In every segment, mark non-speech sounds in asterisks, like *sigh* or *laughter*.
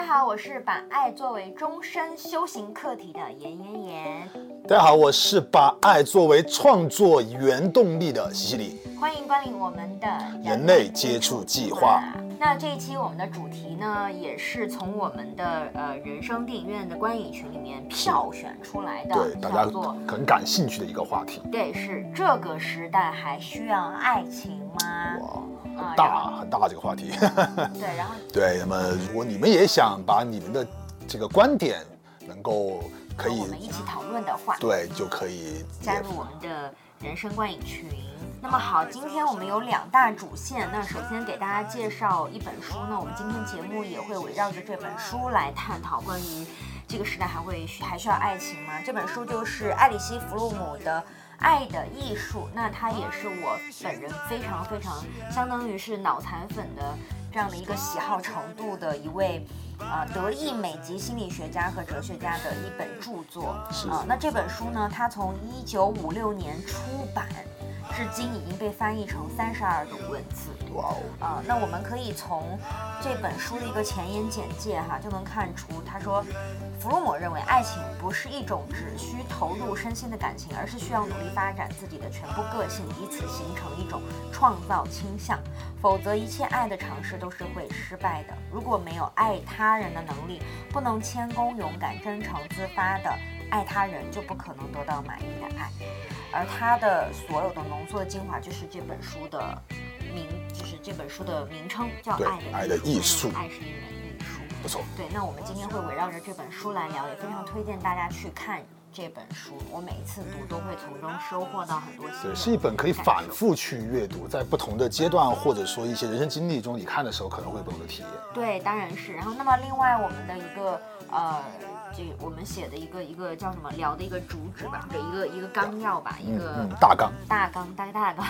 大家好，我是把爱作为终身修行课题的严严严。大家好，我是把爱作为创作原动力的西西里。欢迎光临我们的人类接触计划。那这一期我们的主题呢，也是从我们的呃人生电影院的观影群里面票选出来的，对大家很感兴趣的一个话题。对，是这个时代还需要爱情吗？哇，很大很大这个话题。对，然后 *laughs* 对，那么如果你们也想把你们的这个观点能够可以我们一起讨论的话，对，就可以加入我们的人生观影群。那么好，今天我们有两大主线。那首先给大家介绍一本书，呢我们今天节目也会围绕着这本书来探讨关于这个时代还会还需要爱情吗？这本书就是艾里希·弗洛姆的《爱的艺术》，那它也是我本人非常非常相当于是脑残粉的这样的一个喜好程度的一位呃德意美籍心理学家和哲学家的一本著作。是啊，那这本书呢，它从一九五六年出版。至今已经被翻译成三十二种文字。哇哦！啊，那我们可以从这本书的一个前言简介哈，就能看出，他说，弗洛姆认为爱情不是一种只需投入身心的感情，而是需要努力发展自己的全部个性，以此形成一种创造倾向。否则，一切爱的尝试都是会失败的。如果没有爱他人的能力，不能谦恭、勇敢、真诚、自发的爱他人，就不可能得到满意的爱。而它的所有的浓缩的精华，就是这本书的名，就是这本书的名称叫《爱的艺术》。爱是一门艺术，不错。对，那我们今天会围绕着这本书来聊，也非常推荐大家去看这本书。我每一次读都会从中收获到很多。对，是一本可以反复去阅读，在不同的阶段或者说一些人生经历中，你看的时候可能会有不同的体验。对，当然是。然后，那么另外我们的一个呃。这我们写的一个一个叫什么聊的一个主旨吧，一个一个纲要吧，一个大纲，大纲，大大纲。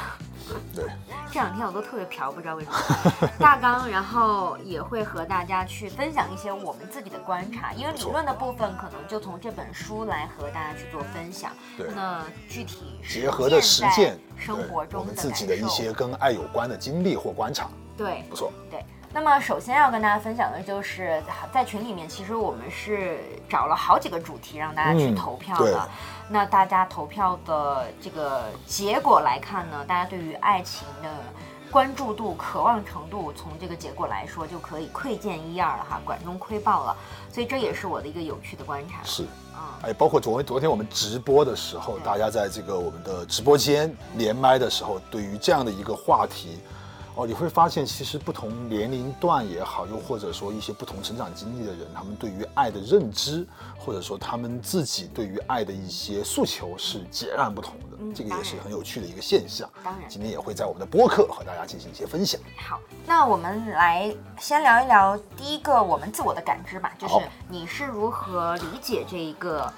对，*laughs* 这两天我都特别飘，不知道为什么。大纲，然后也会和大家去分享一些我们自己的观察，因为理论的部分可能就从这本书来和大家去做分享。对，那具体结合的实践，生活中我们自己的一些跟爱有关的经历或观察。对，不错。对。那么首先要跟大家分享的就是在群里面，其实我们是找了好几个主题让大家去投票的。那大家投票的这个结果来看呢，大家对于爱情的关注度、渴望程度，从这个结果来说就可以窥见一二了哈，管中窥豹了。所以这也是我的一个有趣的观察。是啊，哎，包括昨昨天我们直播的时候，大家在这个我们的直播间连麦的时候，对于这样的一个话题。哦，你会发现，其实不同年龄段也好，又或者说一些不同成长经历的人，他们对于爱的认知，或者说他们自己对于爱的一些诉求是截然不同的。嗯，这个也是很有趣的一个现象。当然，今天也会在我们的播客和大家进行一些分享。好，那我们来先聊一聊第一个我们自我的感知吧，就是你是如何理解这一个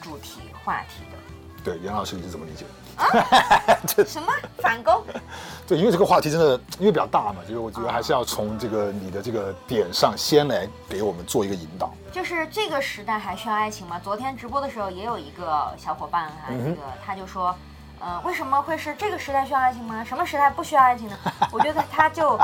主题话题的？对，杨老师你是怎么理解？*laughs* 什么反攻？*laughs* 对，因为这个话题真的因为比较大嘛，就是我觉得还是要从这个你的这个点上先来给我们做一个引导。就是这个时代还需要爱情吗？昨天直播的时候也有一个小伙伴哈，那个他就说，呃，为什么会是这个时代需要爱情吗？什么时代不需要爱情呢？我觉得他就。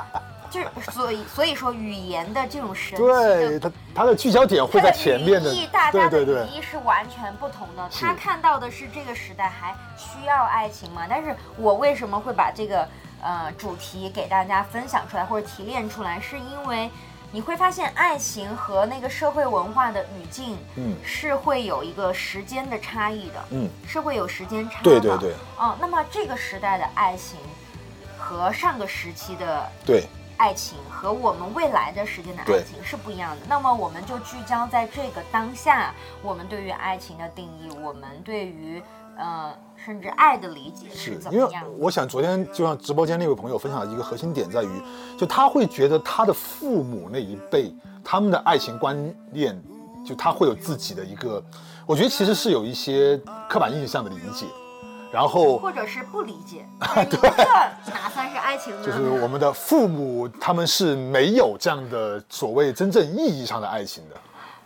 就所以所以说语言的这种神，对它它的聚焦点会在前面的，大家的语义是完全不同的。他看到的是这个时代还需要爱情吗？但是我为什么会把这个呃主题给大家分享出来或者提炼出来？是因为你会发现爱情和那个社会文化的语境，嗯，是会有一个时间的差异的，嗯，是会有时间差的，对对对，哦，那么这个时代的爱情和上个时期的对。爱情和我们未来的时间的爱情是不一样的。那么，我们就聚焦在这个当下，我们对于爱情的定义，我们对于呃，甚至爱的理解是怎么样？因为我想，昨天就像直播间那位朋友分享的一个核心点在于，就他会觉得他的父母那一辈，他们的爱情观念，就他会有自己的一个，我觉得其实是有一些刻板印象的理解。然后，或者是不理解，*laughs* 对，哪算是爱情呢？就是我们的父母，他们是没有这样的所谓真正意义上的爱情的，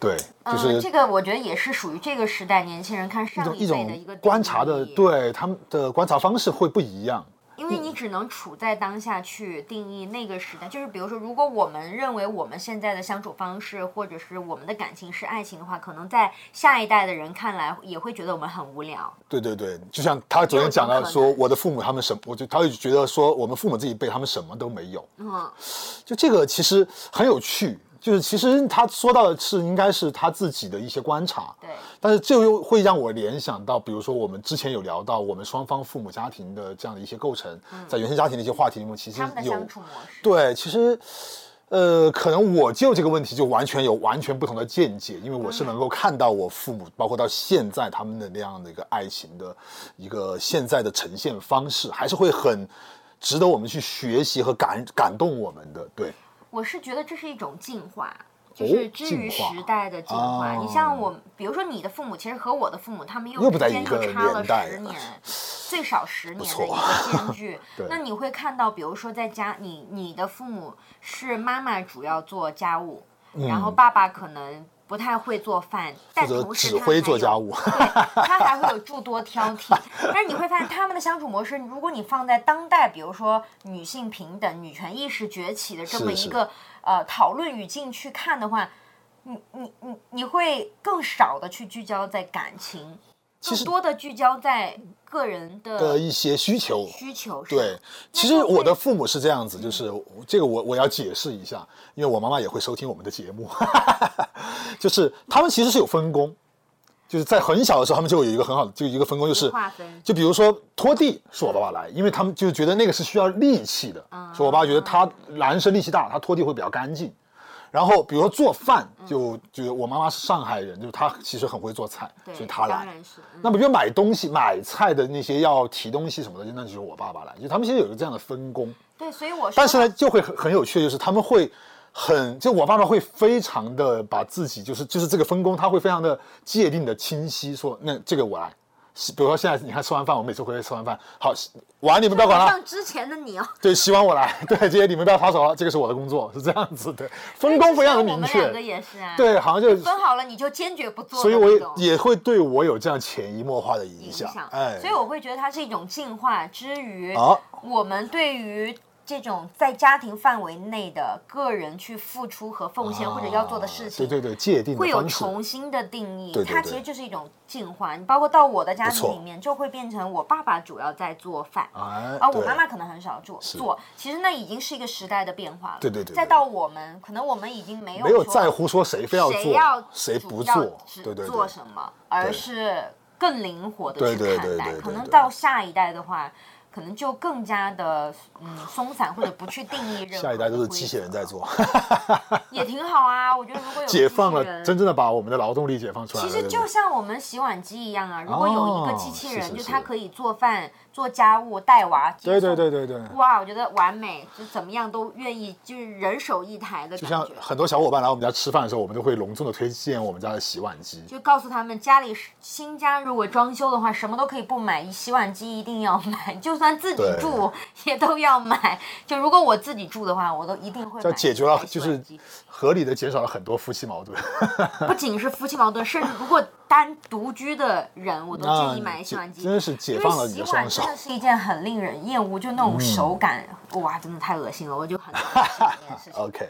对，就是这个，我觉得也是属于这个时代年轻人看上一辈的一个观察的，对他们的观察方式会不一样。因为你只能处在当下去定义那个时代。就是比如说，如果我们认为我们现在的相处方式，或者是我们的感情是爱情的话，可能在下一代的人看来也会觉得我们很无聊。对对对，就像他昨天讲到说，我的父母他们什，我就他会觉得说，我们父母这一辈他们什么都没有。嗯，就这个其实很有趣。就是其实他说到的是应该是他自己的一些观察，对，但是这又会让我联想到，比如说我们之前有聊到我们双方父母家庭的这样的一些构成，在原生家庭的一些话题里面，其实有对，其实呃，可能我就这个问题就完全有完全不同的见解，因为我是能够看到我父母，包括到现在他们的那样的一个爱情的一个现在的呈现方式，还是会很值得我们去学习和感感动我们的，对。我是觉得这是一种进化，就是之于时代的进化。你像我，比如说你的父母，其实和我的父母，他们又之间就差了十年，*laughs* 最少十年的一个 *laughs* 间距。那你会看到，比如说在家，你你的父母是妈妈主要做家务，然后爸爸可能。不太会做饭，但同时他还做家务，他还会有诸多挑剔。但是你会发现他们的相处模式，如果你放在当代，比如说女性平等、女权意识崛起的这么一个呃讨论语境去看的话，你你你你会更少的去聚焦在感情。更多的聚焦在个人的的一些需求需求对，其实我的父母是这样子，就是这个我我要解释一下，因为我妈妈也会收听我们的节目，*laughs* 就是他们其实是有分工，就是在很小的时候，他们就有一个很好的就一个分工，就是划分，就比如说拖地是我爸爸来，因为他们就觉得那个是需要力气的，所以我爸觉得他男生力气大，他拖地会比较干净。然后，比如说做饭，就就我妈妈是上海人，就是她其实很会做菜，所以她来。那么，比如买东西、买菜的那些要提东西什么的，那就是我爸爸来。就他们其实有一个这样的分工。对，所以我。但是呢，就会很很有趣的就是他们会很，就我爸爸会非常的把自己，就是就是这个分工，他会非常的界定的清晰，说那这个我来。比如说现在你看吃完饭，我每次回来吃完饭，好碗你们不要管了。像之前的你哦。对，希望我来。*laughs* 对，这些你们不要插手了，这个是我的工作，是这样子的，分工非常的明确。我们两个也是啊。对，好像就分好了，你就坚决不做。所以我也会对我有这样潜移默化的影响。哎，所以我会觉得它是一种进化之余，我们对于。这种在家庭范围内的个人去付出和奉献或者要做的事情，对对对，界定会有重新的定义。对它其实就是一种进化。你包括到我的家庭里面，就会变成我爸爸主要在做饭，啊我妈妈可能很少做做。其实那已经是一个时代的变化了。对对对。再到我们，可能我们已经没有没有在乎说谁非要做，谁要谁不做，对对做什么，而是更灵活的去看待。可能到下一代的话。可能就更加的嗯松散，或者不去定义任何。下一代都是机器人在做，*laughs* 也挺好啊。我觉得如果有解放了，真正的把我们的劳动力解放出来。其实就像我们洗碗机一样啊，如果有一个机器人，就它可以做饭。做家务、带娃，对对对对对，哇，我觉得完美，就怎么样都愿意，就是人手一台的就像很多小伙伴来我们家吃饭的时候，我们都会隆重的推荐我们家的洗碗机，就告诉他们家里新家如果装修的话，什么都可以不买，洗碗机一定要买，就算自己住也都要买。就如果我自己住的话，我都一定会。就解决了，就是合理的减少了很多夫妻矛盾。*laughs* 不仅是夫妻矛盾，甚至如果。单独居的人，我都建议买洗碗机，真的是解放了你的双手。真的是一件很令人厌恶，就那种手感，哇，真的太恶心了，我就很。*laughs* OK，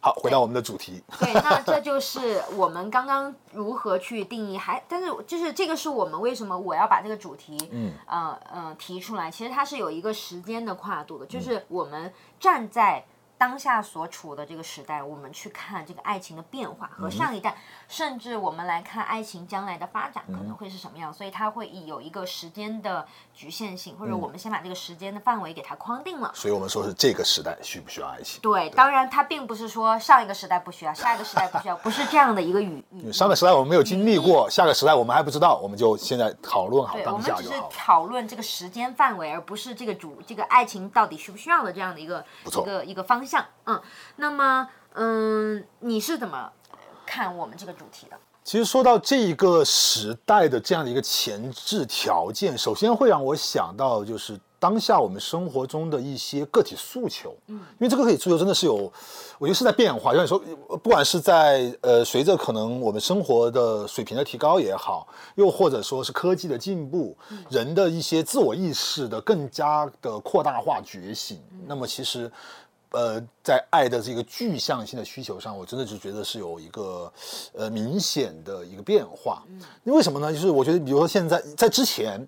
好，回到我们的主题。对，那这就是我们刚刚如何去定义，还但是就是这个是我们为什么我要把这个主题，嗯，呃呃提出来，其实它是有一个时间的跨度的，就是我们站在。当下所处的这个时代，我们去看这个爱情的变化和上一代，甚至我们来看爱情将来的发展可能会是什么样，所以它会有一个时间的局限性，或者我们先把这个时间的范围给它框定了。所以我们说是这个时代需不需要爱情？对，当然它并不是说上一个时代不需要，下一个时代不需要，不是这样的一个语。*laughs* 上个时代我们没有经历过，下个时代我们还不知道，我们就现在讨论好当下就好。我们只是讨论这个时间范围，而不是这个主这个爱情到底需不需要的这样的一个一个一个方。像嗯，那么嗯，你是怎么看我们这个主题的？其实说到这一个时代的这样的一个前置条件，首先会让我想到就是。当下我们生活中的一些个体诉求，嗯，因为这个个体诉求真的是有，我觉得是在变化。就像你说，不管是在呃随着可能我们生活的水平的提高也好，又或者说是科技的进步，人的一些自我意识的更加的扩大化觉醒，那么其实。呃，在爱的这个具象性的需求上，我真的就觉得是有一个呃明显的一个变化。嗯，为什么呢？就是我觉得，比如说现在在之前，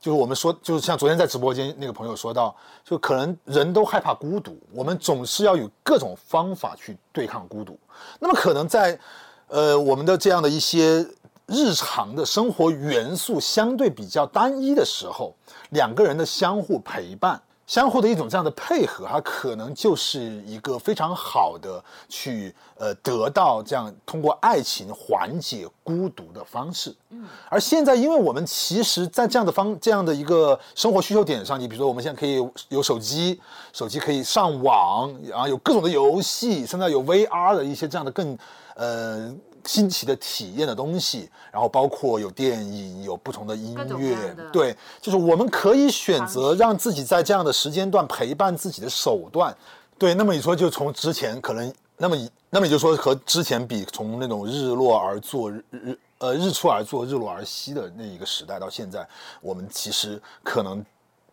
就是我们说，就是像昨天在直播间那个朋友说到，就可能人都害怕孤独，我们总是要有各种方法去对抗孤独。那么可能在呃我们的这样的一些日常的生活元素相对比较单一的时候，两个人的相互陪伴。相互的一种这样的配合，它可能就是一个非常好的去呃得到这样通过爱情缓解孤独的方式。嗯，而现在，因为我们其实，在这样的方这样的一个生活需求点上，你比如说，我们现在可以有手机，手机可以上网，然后有各种的游戏，现在有 VR 的一些这样的更呃。新奇的体验的东西，然后包括有电影，有不同的音乐，对，就是我们可以选择让自己在这样的时间段陪伴自己的手段，对。那么你说，就从之前可能，那么那么也就说和之前比，从那种日落而作日日呃日出而作日落而息的那一个时代到现在，我们其实可能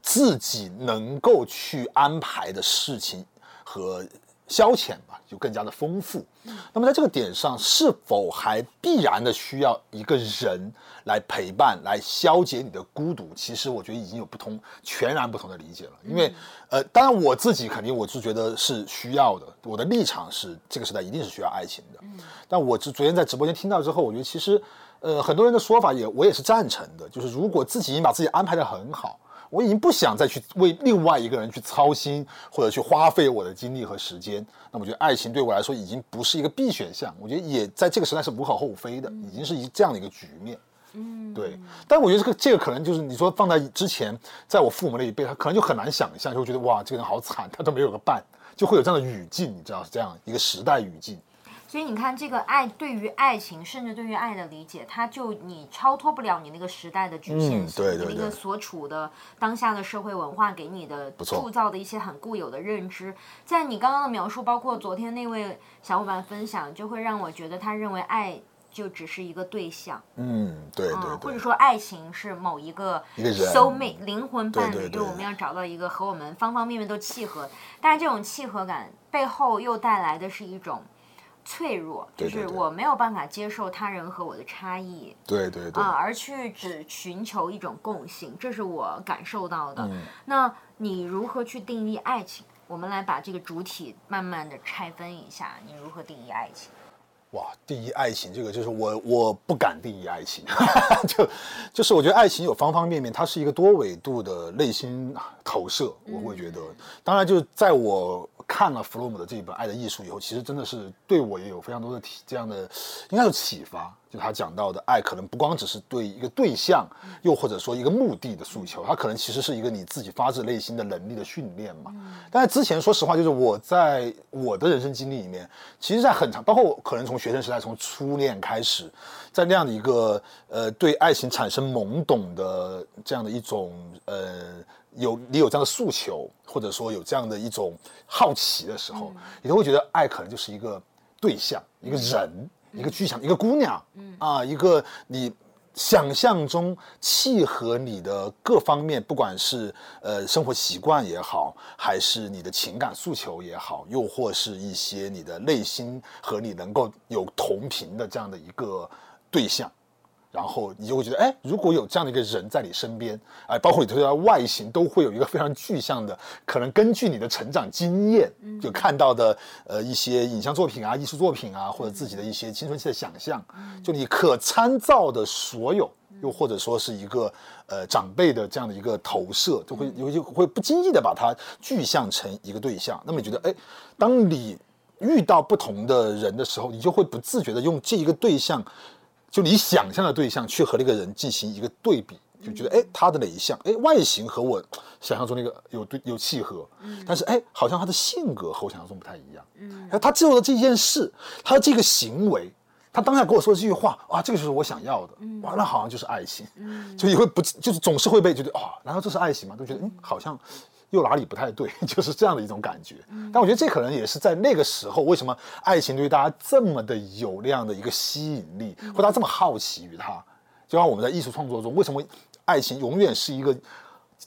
自己能够去安排的事情和。消遣吧，就更加的丰富。那么在这个点上，是否还必然的需要一个人来陪伴，来消解你的孤独？其实我觉得已经有不同、全然不同的理解了。因为，呃，当然我自己肯定我是觉得是需要的。我的立场是，这个时代一定是需要爱情的。但我昨昨天在直播间听到之后，我觉得其实，呃，很多人的说法也我也是赞成的。就是如果自己已经把自己安排的很好。我已经不想再去为另外一个人去操心，或者去花费我的精力和时间。那我觉得爱情对我来说已经不是一个必选项。我觉得也在这个时代是无可厚非的，已经是一这样的一个局面。嗯，对。但我觉得这个这个可能就是你说放在之前，在我父母那一辈，他可能就很难想象，就会觉得哇，这个人好惨，他都没有个伴，就会有这样的语境，你知道是这样一个时代语境。所以你看，这个爱对于爱情，甚至对于爱的理解，它就你超脱不了你那个时代的局限性，你那个所处的当下的社会文化给你的塑造的一些很固有的认知，在你刚刚的描述，包括昨天那位小伙伴分享，就会让我觉得他认为爱就只是一个对象，嗯，对对，或者说爱情是某一个 soul mate 灵魂伴侣，就我们要找到一个和我们方方面面都契合，但是这种契合感背后又带来的是一种。脆弱，就是我没有办法接受他人和我的差异，对对对，啊，而去只寻求一种共性，这是我感受到的。那你如何去定义爱情？我们来把这个主体慢慢的拆分一下，你如何定义爱情？哇，定义爱情这个就是我我不敢定义爱情，*laughs* 就就是我觉得爱情有方方面面，它是一个多维度的内心投射，我会觉得，当然就是在我。看了弗洛姆的这一本《爱的艺术》以后，其实真的是对我也有非常多的体这样的，应该是启发。就他讲到的爱，可能不光只是对一个对象，又或者说一个目的的诉求，它可能其实是一个你自己发自内心的能力的训练嘛。但是之前说实话，就是我在我的人生经历里面，其实，在很长，包括可能从学生时代，从初恋开始，在那样的一个呃对爱情产生懵懂的这样的一种呃有你有这样的诉求，或者说有这样的一种好奇的时候，你都会觉得爱可能就是一个对象，一个人。一个具象，一个姑娘，嗯啊，一个你想象中契合你的各方面，不管是呃生活习惯也好，还是你的情感诉求也好，又或是一些你的内心和你能够有同频的这样的一个对象。然后你就会觉得，哎，如果有这样的一个人在你身边，哎，包括你对他的外形都会有一个非常具象的，可能根据你的成长经验，就看到的，呃，一些影像作品啊、艺术作品啊，或者自己的一些青春期的想象，就你可参照的所有，又或者说是一个呃长辈的这样的一个投射，就会有就会不经意的把它具象成一个对象。那么你觉得，哎，当你遇到不同的人的时候，你就会不自觉的用这一个对象。就你想象的对象去和那个人进行一个对比，就觉得哎，他的哪一项哎外形和我想象中那个有对有契合，嗯，但是哎，好像他的性格和我想象中不太一样，嗯，他做的这件事，他的这个行为，他当下跟我说这句话啊，这个就是我想要的，哇，那好像就是爱情，嗯。就也会不就是总是会被觉得哦，难道这是爱情吗？都觉得嗯，好像又哪里不太对，*laughs* 就是这样的一种感觉。但我觉得这可能也是在那个时候，为什么爱情对于大家这么的有那样的一个吸引力，或大家这么好奇于它？就像我们在艺术创作中，为什么爱情永远是一个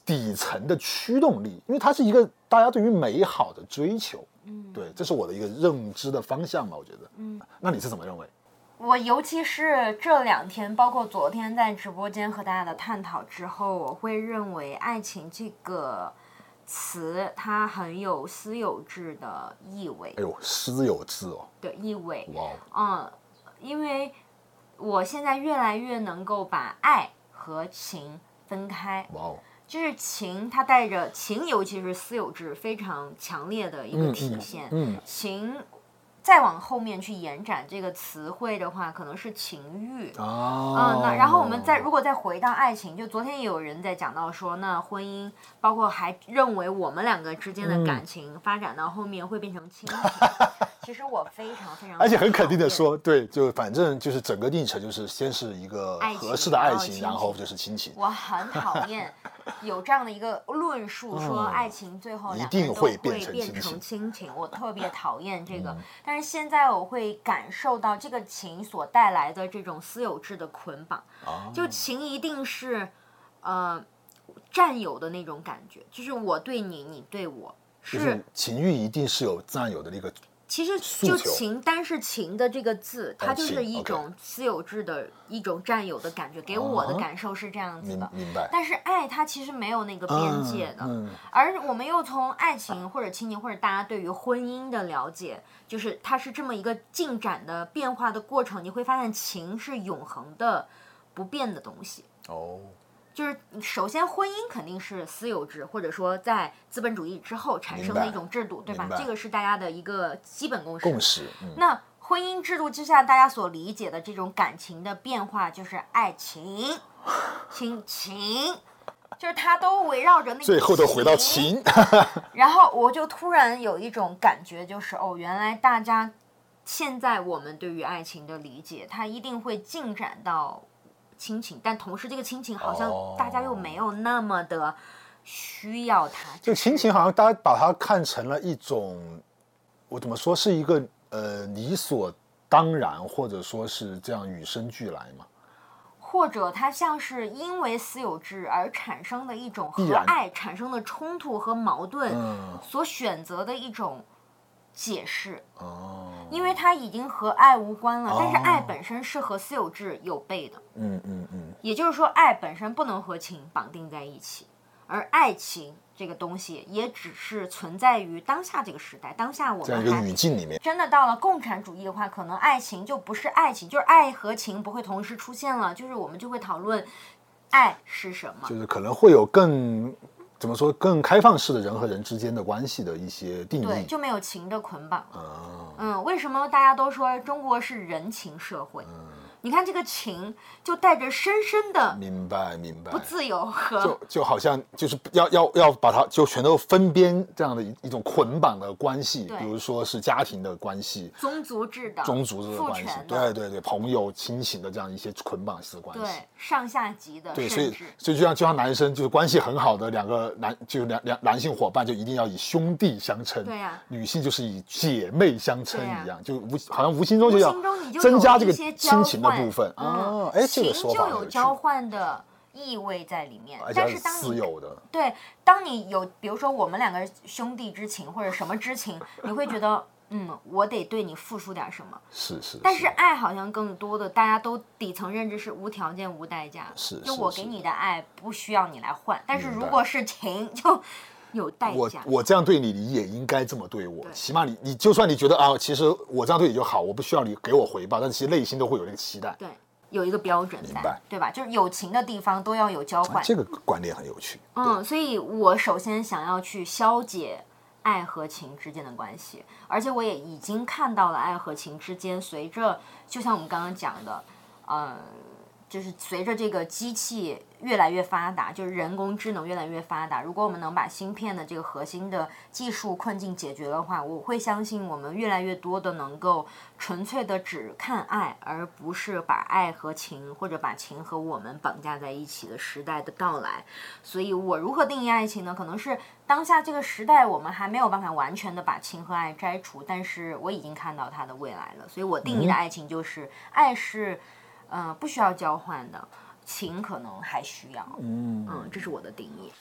底层的驱动力？因为它是一个大家对于美好的追求。嗯，对，这是我的一个认知的方向吧，我觉得。嗯，那你是怎么认为？我尤其是这两天，包括昨天在直播间和大家的探讨之后，我会认为“爱情”这个词它很有私有制的意味。哎呦，私有制哦。的意味。哇。嗯，因为我现在越来越能够把爱和情分开。哇哦。就是情，它带着情，尤其是私有制非常强烈的一个体现。嗯。情。再往后面去延展这个词汇的话，可能是情欲哦。嗯，那然后我们再如果再回到爱情，就昨天也有人在讲到说，那婚姻包括还认为我们两个之间的感情发展到后面会变成亲情。*laughs* 其实我非常非常，而且很肯定的说，对，就反正就是整个历程就是先是一个合适的爱情，然后就是亲情。我很讨厌 *laughs* 有这样的一个论述，说爱情最后一定会变成亲情。我特别讨厌这个，但是现在我会感受到这个情所带来的这种私有制的捆绑。就情一定是呃占有的那种感觉，就是我对你，你对我，是情欲一定是有占有的那个。其实就情，单是情的这个字，它就是一种私有制的一种占有的感觉，给我的感受是这样子的。明白。但是爱它其实没有那个边界的，而我们又从爱情或者亲情或者大家对于婚姻的了解，就是它是这么一个进展的变化的过程，你会发现情是永恒的、不变的东西。哦。就是首先，婚姻肯定是私有制，或者说在资本主义之后产生的一种制度，对吧？这个是大家的一个基本共识。共识。那婚姻制度之下，大家所理解的这种感情的变化，就是爱情、*laughs* 亲情，就是它都围绕着那个。最后都回到情。然后我就突然有一种感觉，就是哦，原来大家现在我们对于爱情的理解，它一定会进展到。亲情，但同时这个亲情好像大家又没有那么的需要它。这个亲情好像大家把它看成了一种，我怎么说是一个呃理所当然，或者说是这样与生俱来嘛？或者它像是因为私有制而产生的一种和爱产生的冲突和矛盾所选择的一种解释哦。因为它已经和爱无关了，但是爱本身是和私有制有悖的。嗯嗯嗯。也就是说，爱本身不能和情绑定在一起，而爱情这个东西也只是存在于当下这个时代，当下我们一个语境里面。真的到了共产主义的话，可能爱情就不是爱情，就是爱和情不会同时出现了，就是我们就会讨论爱是什么，就是可能会有更。怎么说更开放式的人和人之间的关系的一些定义，对，就没有情的捆绑。嗯，为什么大家都说中国是人情社会？你看这个情，就带着深深的明白明白。不自由和就就好像就是要要要把它就全都分边这样的一一种捆绑的关系，比如说是家庭的关系、宗族制的宗族制的关系，对对对，朋友亲情的这样一些捆绑式的关系，对上下级的，对，所以所以就像就像男生就是关系很好的两个男，就两两男性伙伴就一定要以兄弟相称，对呀，女性就是以姐妹相称一样，就无好像无形中就要增加这个亲情的。部分啊，哎，情就有交换的意味在里面。但是当你的对，当你有比如说我们两个兄弟之情或者什么之情，你会觉得嗯，我得对你付出点什么。是是。但是爱好像更多的，大家都底层认知是无条件无代价。是。就我给你的爱不需要你来换，但是如果是情 *laughs* 就。有代价。我我这样对你，你也应该这么对我。起码你你就算你觉得啊，其实我这样对你就好，我不需要你给我回报，但其实内心都会有那个期待。对，有一个标准在，对吧？就是有情的地方都要有交换。这个观念很有趣。嗯，所以我首先想要去消解爱和情之间的关系，而且我也已经看到了爱和情之间随着，就像我们刚刚讲的，呃，就是随着这个机器越来越发达，就是人工智能越来越发达，如果我们能把芯片的这个核心的技术困境解决的话，我会相信我们越来越多的能够纯粹的只看爱，而不是把爱和情或者把情和我们绑架在一起的时代的到来。所以我如何定义爱情呢？可能是当下这个时代我们还没有办法完全的把情和爱摘除，但是我已经看到它的未来了。所以我定义的爱情就是爱是。呃，不需要交换的情可能还需要，嗯嗯，这是我的定义。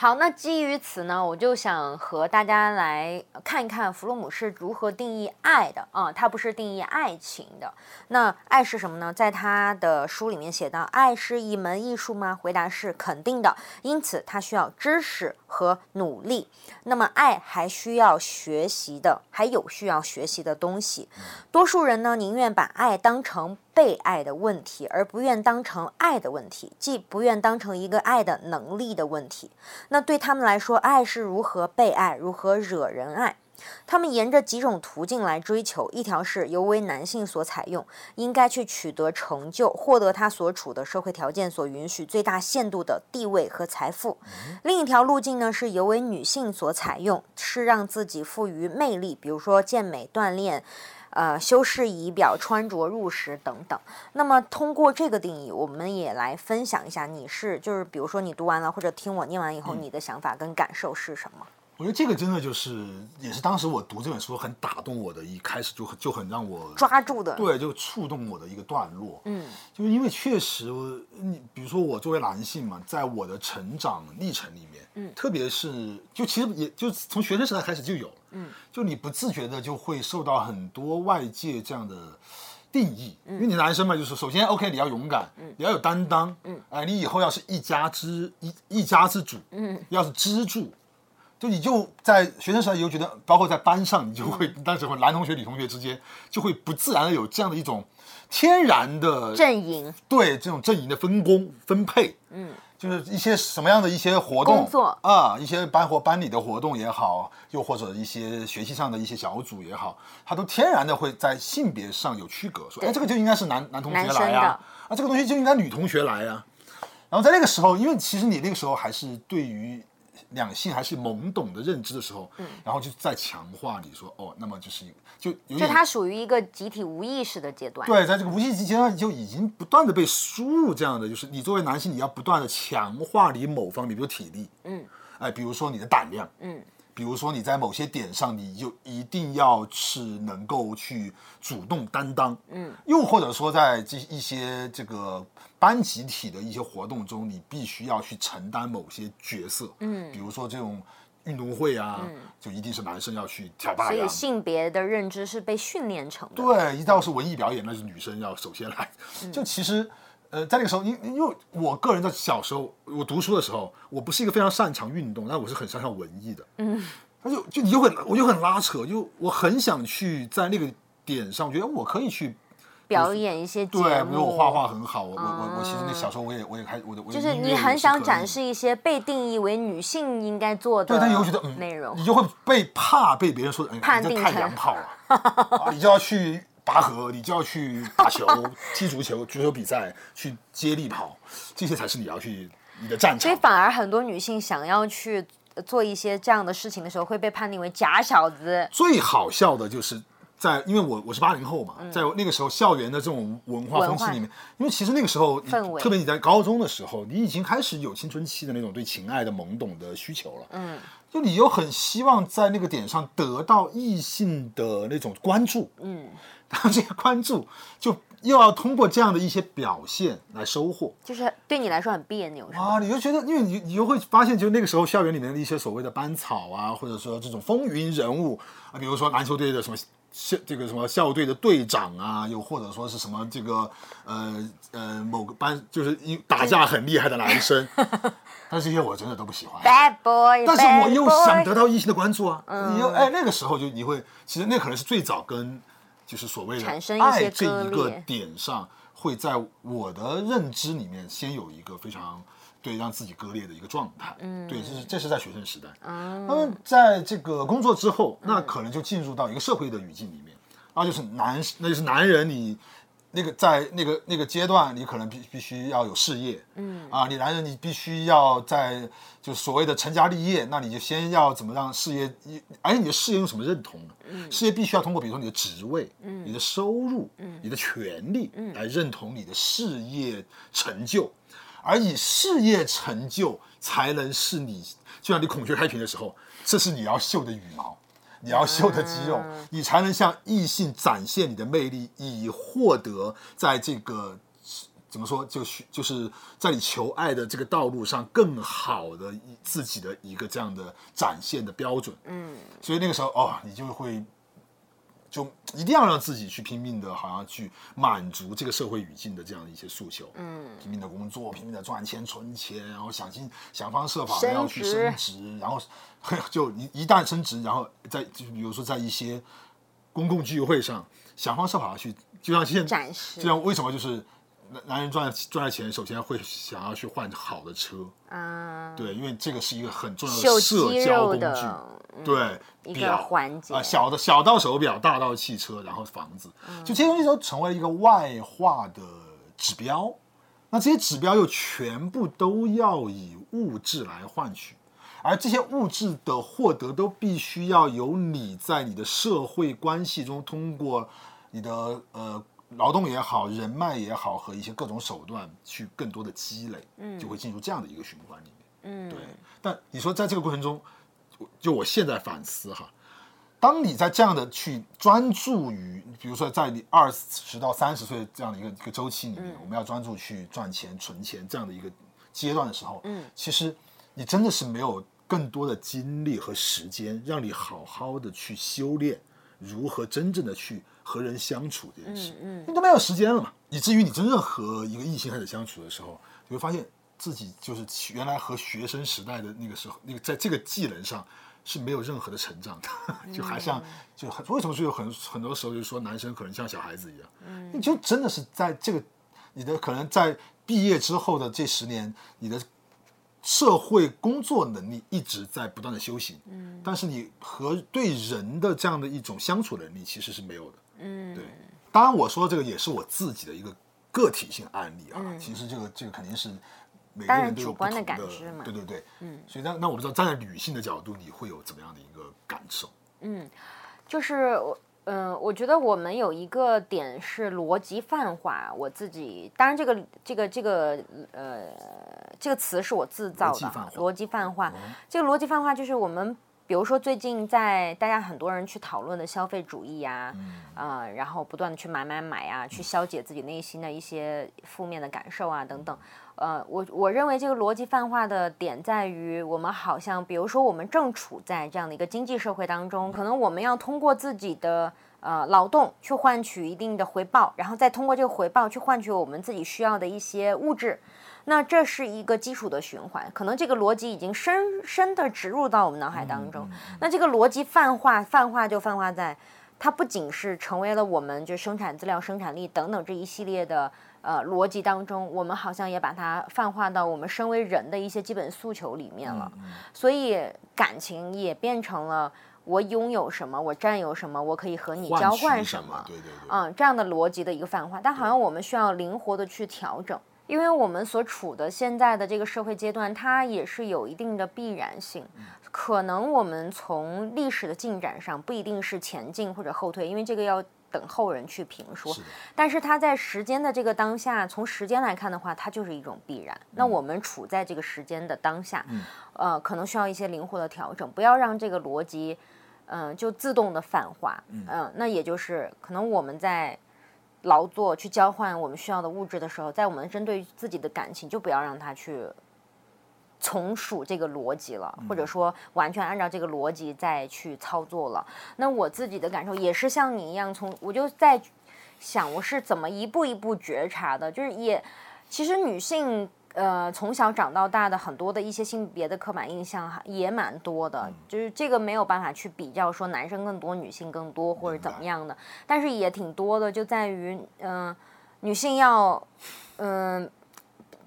好，那基于此呢，我就想和大家来看一看弗洛姆是如何定义爱的啊，他不是定义爱情的。那爱是什么呢？在他的书里面写到，爱是一门艺术吗？回答是肯定的，因此它需要知识和努力。那么爱还需要学习的，还有需要学习的东西。多数人呢，宁愿把爱当成。被爱的问题，而不愿当成爱的问题，既不愿当成一个爱的能力的问题。那对他们来说，爱是如何被爱，如何惹人爱？他们沿着几种途径来追求：一条是尤为男性所采用，应该去取得成就，获得他所处的社会条件所允许最大限度的地位和财富；另一条路径呢，是尤为女性所采用，是让自己富于魅力，比如说健美锻炼。呃，修饰仪表、穿着入时等等。那么，通过这个定义，我们也来分享一下，你是就是，比如说你读完了或者听我念完以后，你的想法跟感受是什么？我觉得这个真的就是，也是当时我读这本书很打动我的，一开始就很就很让我抓住的，对，就触动我的一个段落。嗯，就是因为确实，你比如说我作为男性嘛，在我的成长历程里面，嗯，特别是就其实也就从学生时代开始就有，嗯，就你不自觉的就会受到很多外界这样的定义，因为你男生嘛，就是首先 OK，你要勇敢，嗯，你要有担当，嗯，哎，你以后要是一家之一一家之主，嗯，要是支柱。就你就在学生时代，你就觉得，包括在班上，你就会当时会男同学、女同学之间，就会不自然的有这样的一种天然的阵营，对这种阵营的分工分配，嗯，就是一些什么样的一些活动，工作。啊，一些班或班里的活动也好，又或者一些学习上的一些小组也好，它都天然的会在性别上有区隔，说，哎，这个就应该是男男同学来呀，啊，这个东西就应该女同学来呀，然后在那个时候，因为其实你那个时候还是对于。两性还是懵懂的认知的时候，嗯，然后就再强化你说哦，那么就是就就它属于一个集体无意识的阶段。对，在这个无意识阶段就已经不断的被输入这样的，就是你作为男性，你要不断的强化你某方面，比如体力，嗯，哎，比如说你的胆量，嗯，比如说你在某些点上，你就一定要是能够去主动担当，嗯，又或者说在这一些这个。班集体的一些活动中，你必须要去承担某些角色，嗯，比如说这种运动会啊，就一定是男生要去挑大梁。所以性别的认知是被训练成的。对，一到是文艺表演，那是女生要首先来。就其实，呃，在那个时候，因因为我个人在小时候，我读书的时候，我不是一个非常擅长运动，但我是很擅长文艺的。嗯，他就就你就很我就很拉扯，就我很想去在那个点上，我觉得我可以去。表演一些节目，对，比如我画画很好，我我我我其实那小时候我也我也开我的，就是你很想展示一些被定义为女性应该做的，对，但你又觉得嗯内容，你就会被怕被别人说，判定太娘炮了，*laughs* 你就要去拔河，你就要去打球、*laughs* 踢足球、足球比赛、去接力跑，这些才是你要去你的战场。所以反而很多女性想要去做一些这样的事情的时候，会被判定为假小子。最好笑的就是。在，因为我我是八零后嘛，在那个时候校园的这种文化风气里面，因为其实那个时候，特别你在高中的时候，你已经开始有青春期的那种对情爱的懵懂的需求了。嗯，就你又很希望在那个点上得到异性的那种关注。嗯，然后这些关注就又要通过这样的一些表现来收获，就是对你来说很别扭，是啊，你就觉得，因为你你又会发现，就那个时候校园里面的一些所谓的班草啊，或者说这种风云人物啊，比如说篮球队的什么。校这个什么校队的队长啊，又或者说是什么这个呃呃某个班就是一打架很厉害的男生，*laughs* 但这些我真的都不喜欢。Bad boy，但是我又想得到异性的关注啊！你又哎那个时候就你会，其实那可能是最早跟就是所谓的爱这一个点上，会在我的认知里面先有一个非常。对，让自己割裂的一个状态。嗯，对，这是这是在学生时代。啊，那么在这个工作之后，那可能就进入到一个社会的语境里面，然后就是男，那就是男人，你那个在那个那个阶段，你可能必必须要有事业，嗯。啊，你男人你必须要在就所谓的成家立业，那你就先要怎么让事业，而且你的事业用什么认同呢？嗯，事业必须要通过比如说你的职位，嗯，你的收入，嗯，你的权利，嗯，来认同你的事业成就，而以事业成就才能是你，就像你孔雀开屏的时候，这是你要秀的羽毛。你要秀的肌肉，你才能向异性展现你的魅力，以获得在这个怎么说，就是就是在你求爱的这个道路上更好的自己的一个这样的展现的标准。嗯，所以那个时候哦，你就会。就一定要让自己去拼命的，好像去满足这个社会语境的这样的一些诉求。嗯，拼命的工作，拼命的赚钱存钱，然后想尽想方设法的要去升职，然后就一一旦升职，然后在就比如说在一些公共聚会上，想方设法去，就像现在，就像为什么就是。男男人赚赚了钱，首先会想要去换好的车。啊，对，因为这个是一个很重要的社交工具，对，一个环节啊，小的小到手表，大到汽车，然后房子，就这些东西都成为了一个外化的指标。那这些指标又全部都要以物质来换取，而这些物质的获得都必须要由你在你的社会关系中通过你的呃。劳动也好，人脉也好，和一些各种手段去更多的积累，嗯，就会进入这样的一个循环里面，嗯，对。但你说在这个过程中，就我现在反思哈，当你在这样的去专注于，比如说在你二十到三十岁这样的一个一个周期里面，我们要专注去赚钱、存钱这样的一个阶段的时候，嗯，其实你真的是没有更多的精力和时间，让你好好的去修炼如何真正的去。和人相处这件事，嗯，你都没有时间了嘛，以至于你真正和一个异性开始相处的时候，你会发现自己就是原来和学生时代的那个时候，那个在这个技能上是没有任何的成长的，*laughs* 就还像就很为什么就有很很多时候就是说男生可能像小孩子一样，嗯，你就真的是在这个你的可能在毕业之后的这十年，你的。社会工作能力一直在不断的修行，嗯，但是你和对人的这样的一种相处能力其实是没有的，嗯，对。当然我说这个也是我自己的一个个体性案例啊，其实这个这个肯定是每个人都有不同的感知嘛，对对对，嗯。所以那那我不知道站在女性的角度，你会有怎么样的一个感受？嗯，就是我。嗯，我觉得我们有一个点是逻辑泛化。我自己当然，这个这个这个呃，这个词是我自造的。逻辑泛化，这个逻辑泛化就是我们，比如说最近在大家很多人去讨论的消费主义呀，啊，然后不断的去买买买啊，去消解自己内心的一些负面的感受啊等等。呃，我我认为这个逻辑泛化的点在于，我们好像，比如说，我们正处在这样的一个经济社会当中，可能我们要通过自己的呃劳动去换取一定的回报，然后再通过这个回报去换取我们自己需要的一些物质，那这是一个基础的循环，可能这个逻辑已经深深的植入到我们脑海当中。那这个逻辑泛化，泛化就泛化在，它不仅是成为了我们就生产资料、生产力等等这一系列的。呃，逻辑当中，我们好像也把它泛化到我们身为人的一些基本诉求里面了，所以感情也变成了我拥有什么，我占有什么，我可以和你交换什么，对对对，嗯，这样的逻辑的一个泛化，但好像我们需要灵活的去调整，因为我们所处的现在的这个社会阶段，它也是有一定的必然性，可能我们从历史的进展上不一定是前进或者后退，因为这个要。等后人去评说，但是他在时间的这个当下，从时间来看的话，它就是一种必然。那我们处在这个时间的当下，呃，可能需要一些灵活的调整，不要让这个逻辑，嗯，就自动的泛化。嗯，那也就是可能我们在劳作去交换我们需要的物质的时候，在我们针对自己的感情，就不要让它去。从属这个逻辑了，或者说完全按照这个逻辑再去操作了。那我自己的感受也是像你一样，从我就在想我是怎么一步一步觉察的。就是也，其实女性呃从小长到大的很多的一些性别的刻板印象哈也蛮多的，就是这个没有办法去比较说男生更多女性更多或者怎么样的，但是也挺多的，就在于嗯女性要嗯。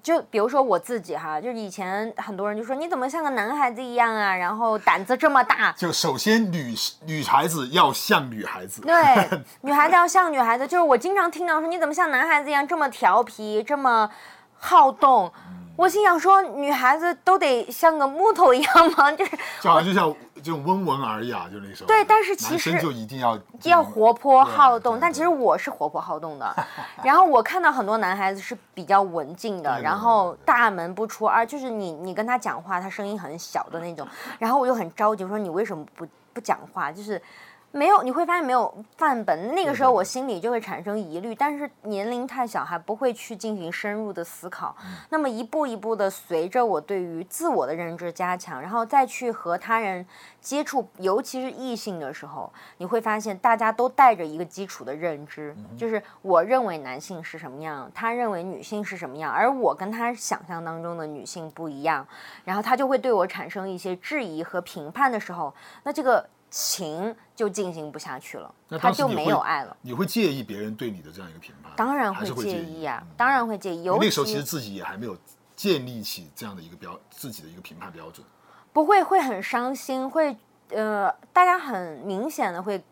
就比如说我自己哈，就是以前很多人就说你怎么像个男孩子一样啊，然后胆子这么大。就首先女女孩子要像女孩子，对，*laughs* 女孩子要像女孩子，就是我经常听到说你怎么像男孩子一样这么调皮，这么好动。我心想说，女孩子都得像个木头一样吗？*laughs* 就是就好像就像这种温文尔雅，就那时候。对，但是其实就一定要要活泼好动，但其实我是活泼好动的。*laughs* 然后我看到很多男孩子是比较文静的，然后大门不出，二就是你你跟他讲话，他声音很小的那种。然后我就很着急，我说你为什么不不讲话？就是。没有，你会发现没有范本。那个时候我心里就会产生疑虑，但是年龄太小，还不会去进行深入的思考。那么一步一步的，随着我对于自我的认知加强，然后再去和他人接触，尤其是异性的时候，你会发现大家都带着一个基础的认知，就是我认为男性是什么样，他认为女性是什么样，而我跟他想象当中的女性不一样，然后他就会对我产生一些质疑和评判的时候，那这个。情就进行不下去了，他就没有爱了。你会介意别人对你的这样一个评判？当然会介意啊，当然会介意。那时候其实自己也还没有建立起这样的一个标，自己的一个评判标准。不会，会很伤心，会呃，大家很明显的会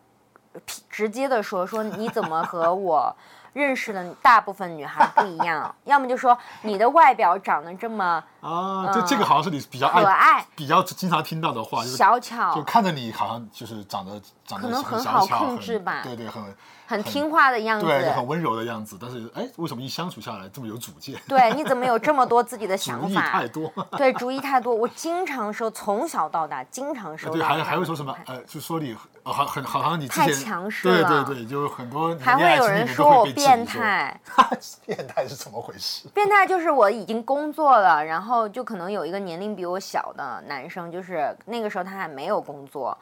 直接的说说你怎么和 *laughs* 我。认识的大部分女孩不一样，要么就说你的外表长得这么啊，就这个好像是你比较可爱、比较经常听到的话，就是小巧，就看着你好像就是长得长得可能很好控制吧，对对，很很听话的样子，对，很温柔的样子。但是哎，为什么一相处下来这么有主见？*laughs* 对，你怎么有这么多自己的想法？*laughs* 主意太多，*laughs* 对，主意太多。我经常说，从小到大经常说，对，还还会说什么？呃，就说你。好，很好像你太强势了，对对对，就是很多还会有人说我变态，变态是怎么回事？变态就是我已经工作了，然后就可能有一个年龄比我小的男生，就是那个时候他还没有工作。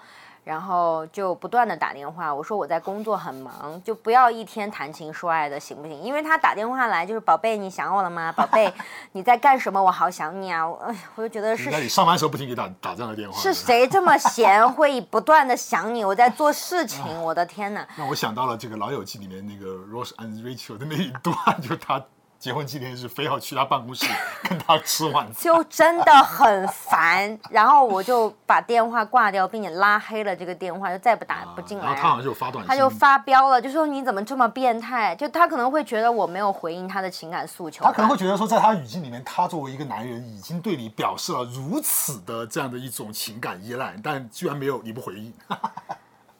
然后就不断的打电话，我说我在工作很忙，就不要一天谈情说爱的，行不行？因为他打电话来就是宝贝，你想我了吗？宝贝，*laughs* 你在干什么？我好想你啊！哎，我就觉得是。那你上班时候不停给打打这样的电话？是谁这么闲会不断的想你？我在做事情，我的天哪！让我想到了这个《老友记》里面那个 Rose and Rachel 的那一段，*laughs* 就是他。结婚纪念日非要去他办公室 *laughs* 跟他吃晚餐，就真的很烦。然后我就把电话挂掉，并且拉黑了这个电话，就再不打不进来。然后他好像就发短信，他就发飙了，就说你怎么这么变态？就他可能会觉得我没有回应他的情感诉求。他可能会觉得说，在他语境里面，他作为一个男人，已经对你表示了如此的这样的一种情感依赖，但居然没有你不回应，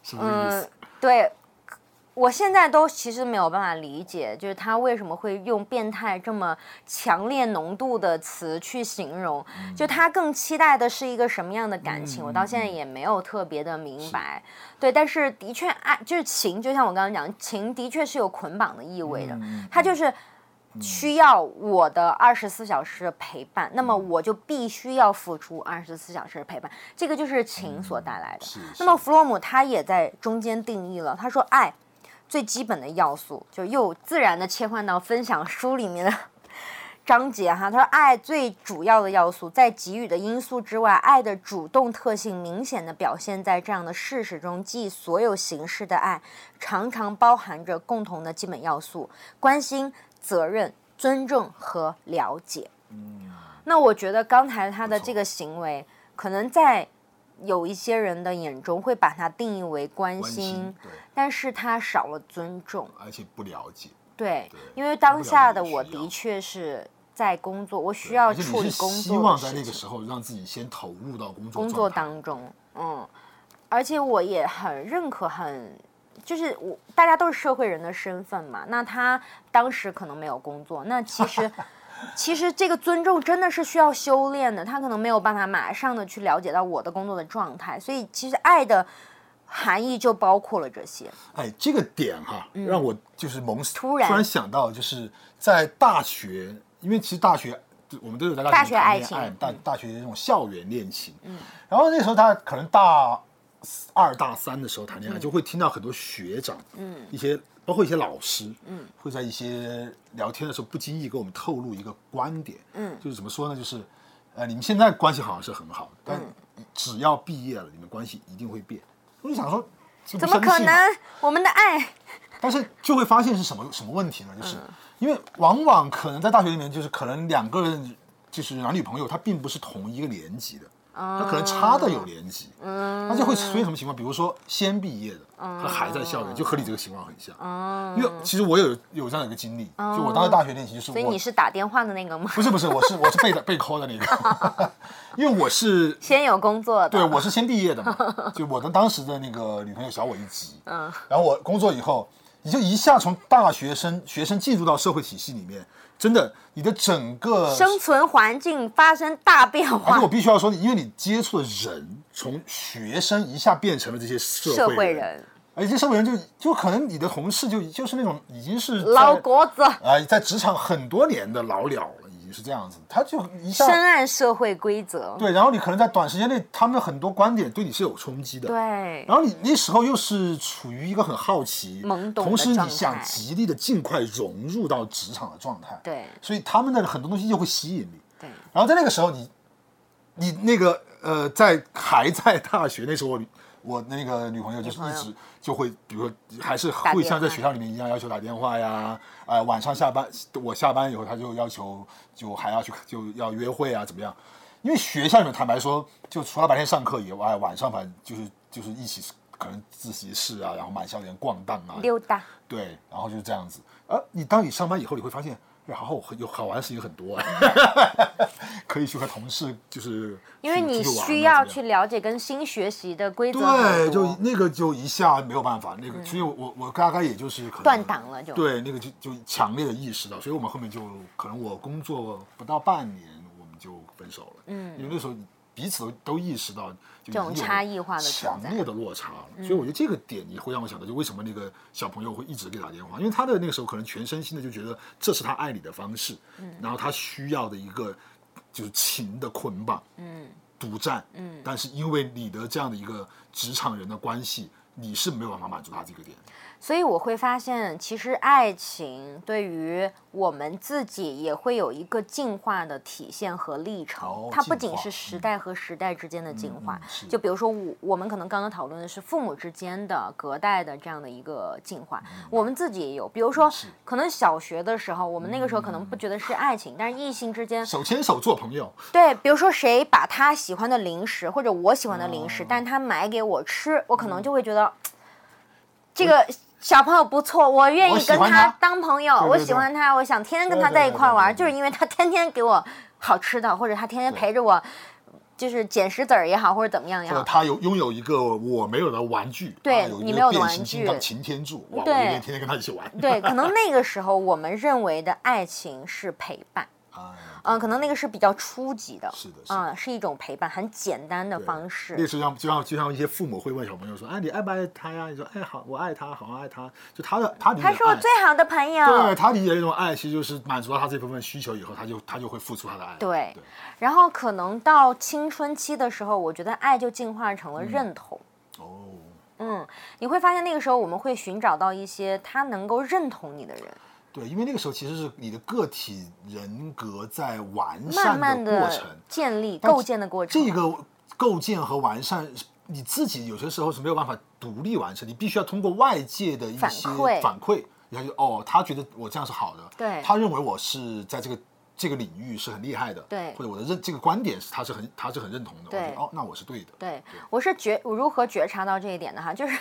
是不是意思？对。我现在都其实没有办法理解，就是他为什么会用变态这么强烈浓度的词去形容，就他更期待的是一个什么样的感情？我到现在也没有特别的明白。对，但是的确爱就是情，就像我刚刚讲，情的确是有捆绑的意味的。他就是需要我的二十四小时的陪伴，那么我就必须要付出二十四小时的陪伴，这个就是情所带来的。那么弗洛姆他也在中间定义了，他说爱。最基本的要素，就又自然的切换到分享书里面的 *laughs* 章节哈。他说，爱最主要的要素，在给予的因素之外，爱的主动特性明显的表现在这样的事实中，即所有形式的爱常常包含着共同的基本要素：关心、责任、尊重和了解。嗯，那我觉得刚才他的这个行为，可能在。有一些人的眼中会把它定义为关心，但是他少了尊重，而且不了解。对，因为当下的我的确是在工作，我需要处理工作。希望在那个时候让自己先投入到工作工作当中，嗯，而且我也很认可，很就是我大家都是社会人的身份嘛。那他当时可能没有工作，那其实。其实这个尊重真的是需要修炼的，他可能没有办法马上的去了解到我的工作的状态，所以其实爱的含义就包括了这些。哎，这个点哈，让我就是萌突然突然想到，就是在大学，因为其实大学我们都有在大学爱情，大大学的这种校园恋情，嗯，然后那时候他可能大二大三的时候谈恋爱，就会听到很多学长，嗯，一些。包括一些老师，嗯，会在一些聊天的时候不经意给我们透露一个观点，嗯，就是怎么说呢？就是，呃，你们现在关系好像是很好，但只要毕业了，你们关系一定会变。我就想说，怎么可能？我们的爱但是就会发现是什么什么问题呢？就是嗯因为往往可能在大学里面，就是可能两个人就是男女朋友，他并不是同一个年级的，他可能差的有年级，嗯那就会出现什么情况？比如说先毕业的，他还在校园，就和你这个情况很像。因为其实我有有这样的一个经历，就我当时大学练习就是所以你是打电话的那个吗？不是不是，我是我是被被 call 的那个，*laughs* 因为我是 *laughs* 先有工作的，对，我是先毕业的嘛，就我的当时的那个女朋友小我一级，嗯，然后我工作以后，你就一下从大学生学生进入到社会体系里面，真的，你的整个生存环境发生大变化。而且我，必须要说，因为你接触的人从学生一下变成了这些社社会人，会人。而且这些社会人就就可能你的同事就就是那种已经是老鸽子，啊、在职场很多年的老鸟了，是这样子，他就一下深谙社会规则。对，然后你可能在短时间内，他们的很多观点对你是有冲击的，对，然后你那时候又是处于一个很好奇、懵懂同时你想极力的尽快融入到职场的状态，对所以他们的很多东西就会吸引你。对，然后在那个时候你，你那个呃，在还在大学那时候我，我那个女朋友就是一直就会，比如说还是会像在学校里面一样要求打电话呀，呃，晚上下班我下班以后，他就要求就还要去就要约会啊，怎么样？因为学校里面坦白说，就除了白天上课以外，晚上反正就是就是一起可能自习室啊，然后满校园逛荡啊，溜达，对，然后就是这样子。而你当你上班以后，你会发现，哎，好好有好玩的事情很多。啊，*laughs* 可以去和同事就是因为你需要去了解跟新学习的规则对，就那个就一下没有办法，那个，所以我我我大概也就是可能断档了就。对，那个就就强烈的意识到，所以我们后面就可能我工作不到半年，我们就分手了，嗯，因为那时候彼此都都意识到这种差异化的强烈的落差了，所以我觉得这个点你会让我想到，就为什么那个小朋友会一直给打电话，因为他的那个时候可能全身心的就觉得这是他爱你的方式，嗯，然后他需要的一个就是情的捆绑，嗯，独占，嗯，但是因为你的这样的一个职场人的关系，你是没有办法满足他这个点，所以我会发现，其实爱情对于我们自己也会有一个进化的体现和历程。哦它不仅是时代和时代之间的进化，就比如说我我们可能刚刚讨论的是父母之间的隔代的这样的一个进化，我们自己也有。比如说可能小学的时候，我们那个时候可能不觉得是爱情，但是异性之间手牵手做朋友，对，比如说谁把他喜欢的零食或者我喜欢的零哦。食，但是他买给我吃，我可嗯。能就会觉得这个小朋友不错，我愿意跟他当朋友，我喜欢他，我想天天跟他在一块玩，就是因为他天天给我好吃的，或者他天天陪着我，就是捡石子儿也好，或者怎么样也好。他有拥有一个我没有的玩具，对你没有的玩变形金具。刚擎天柱，哇，我天天跟他一起玩，对，可能那个时候我们认为的爱情是陪伴，哎嗯，可能那个是比较初级的，是的是的嗯，是一种陪伴，很简单的方式。那就像就像就像一些父母会问小朋友说：“哎，你爱不爱他呀？”你说：“哎，好，我爱他，好爱他。”就他的他理解他是我最好的朋友。对他理解的那种爱，其实就是满足了他这部分需求以后，他就他就会付出他的爱。对，然后可能到青春期的时候，我觉得爱就进化成了认同。哦，嗯，你会发现那个时候我们会寻找到一些他能够认同你的人，对，因为那个时候其实是你的个体人格在完善的的过程，建立、但构建的过程。这个构建和完善，你自己有些时候是没有办法独立完成，你必须要通过外界的一些反馈反馈，然后就哦，他觉得我这样是好的，对他认为我是在这个这个领域是很厉害的，对或者我的认这个观点是他是很他是很认同的，我对觉得哦，那我是对的，对，我是觉我如何觉察到这一点的哈，就是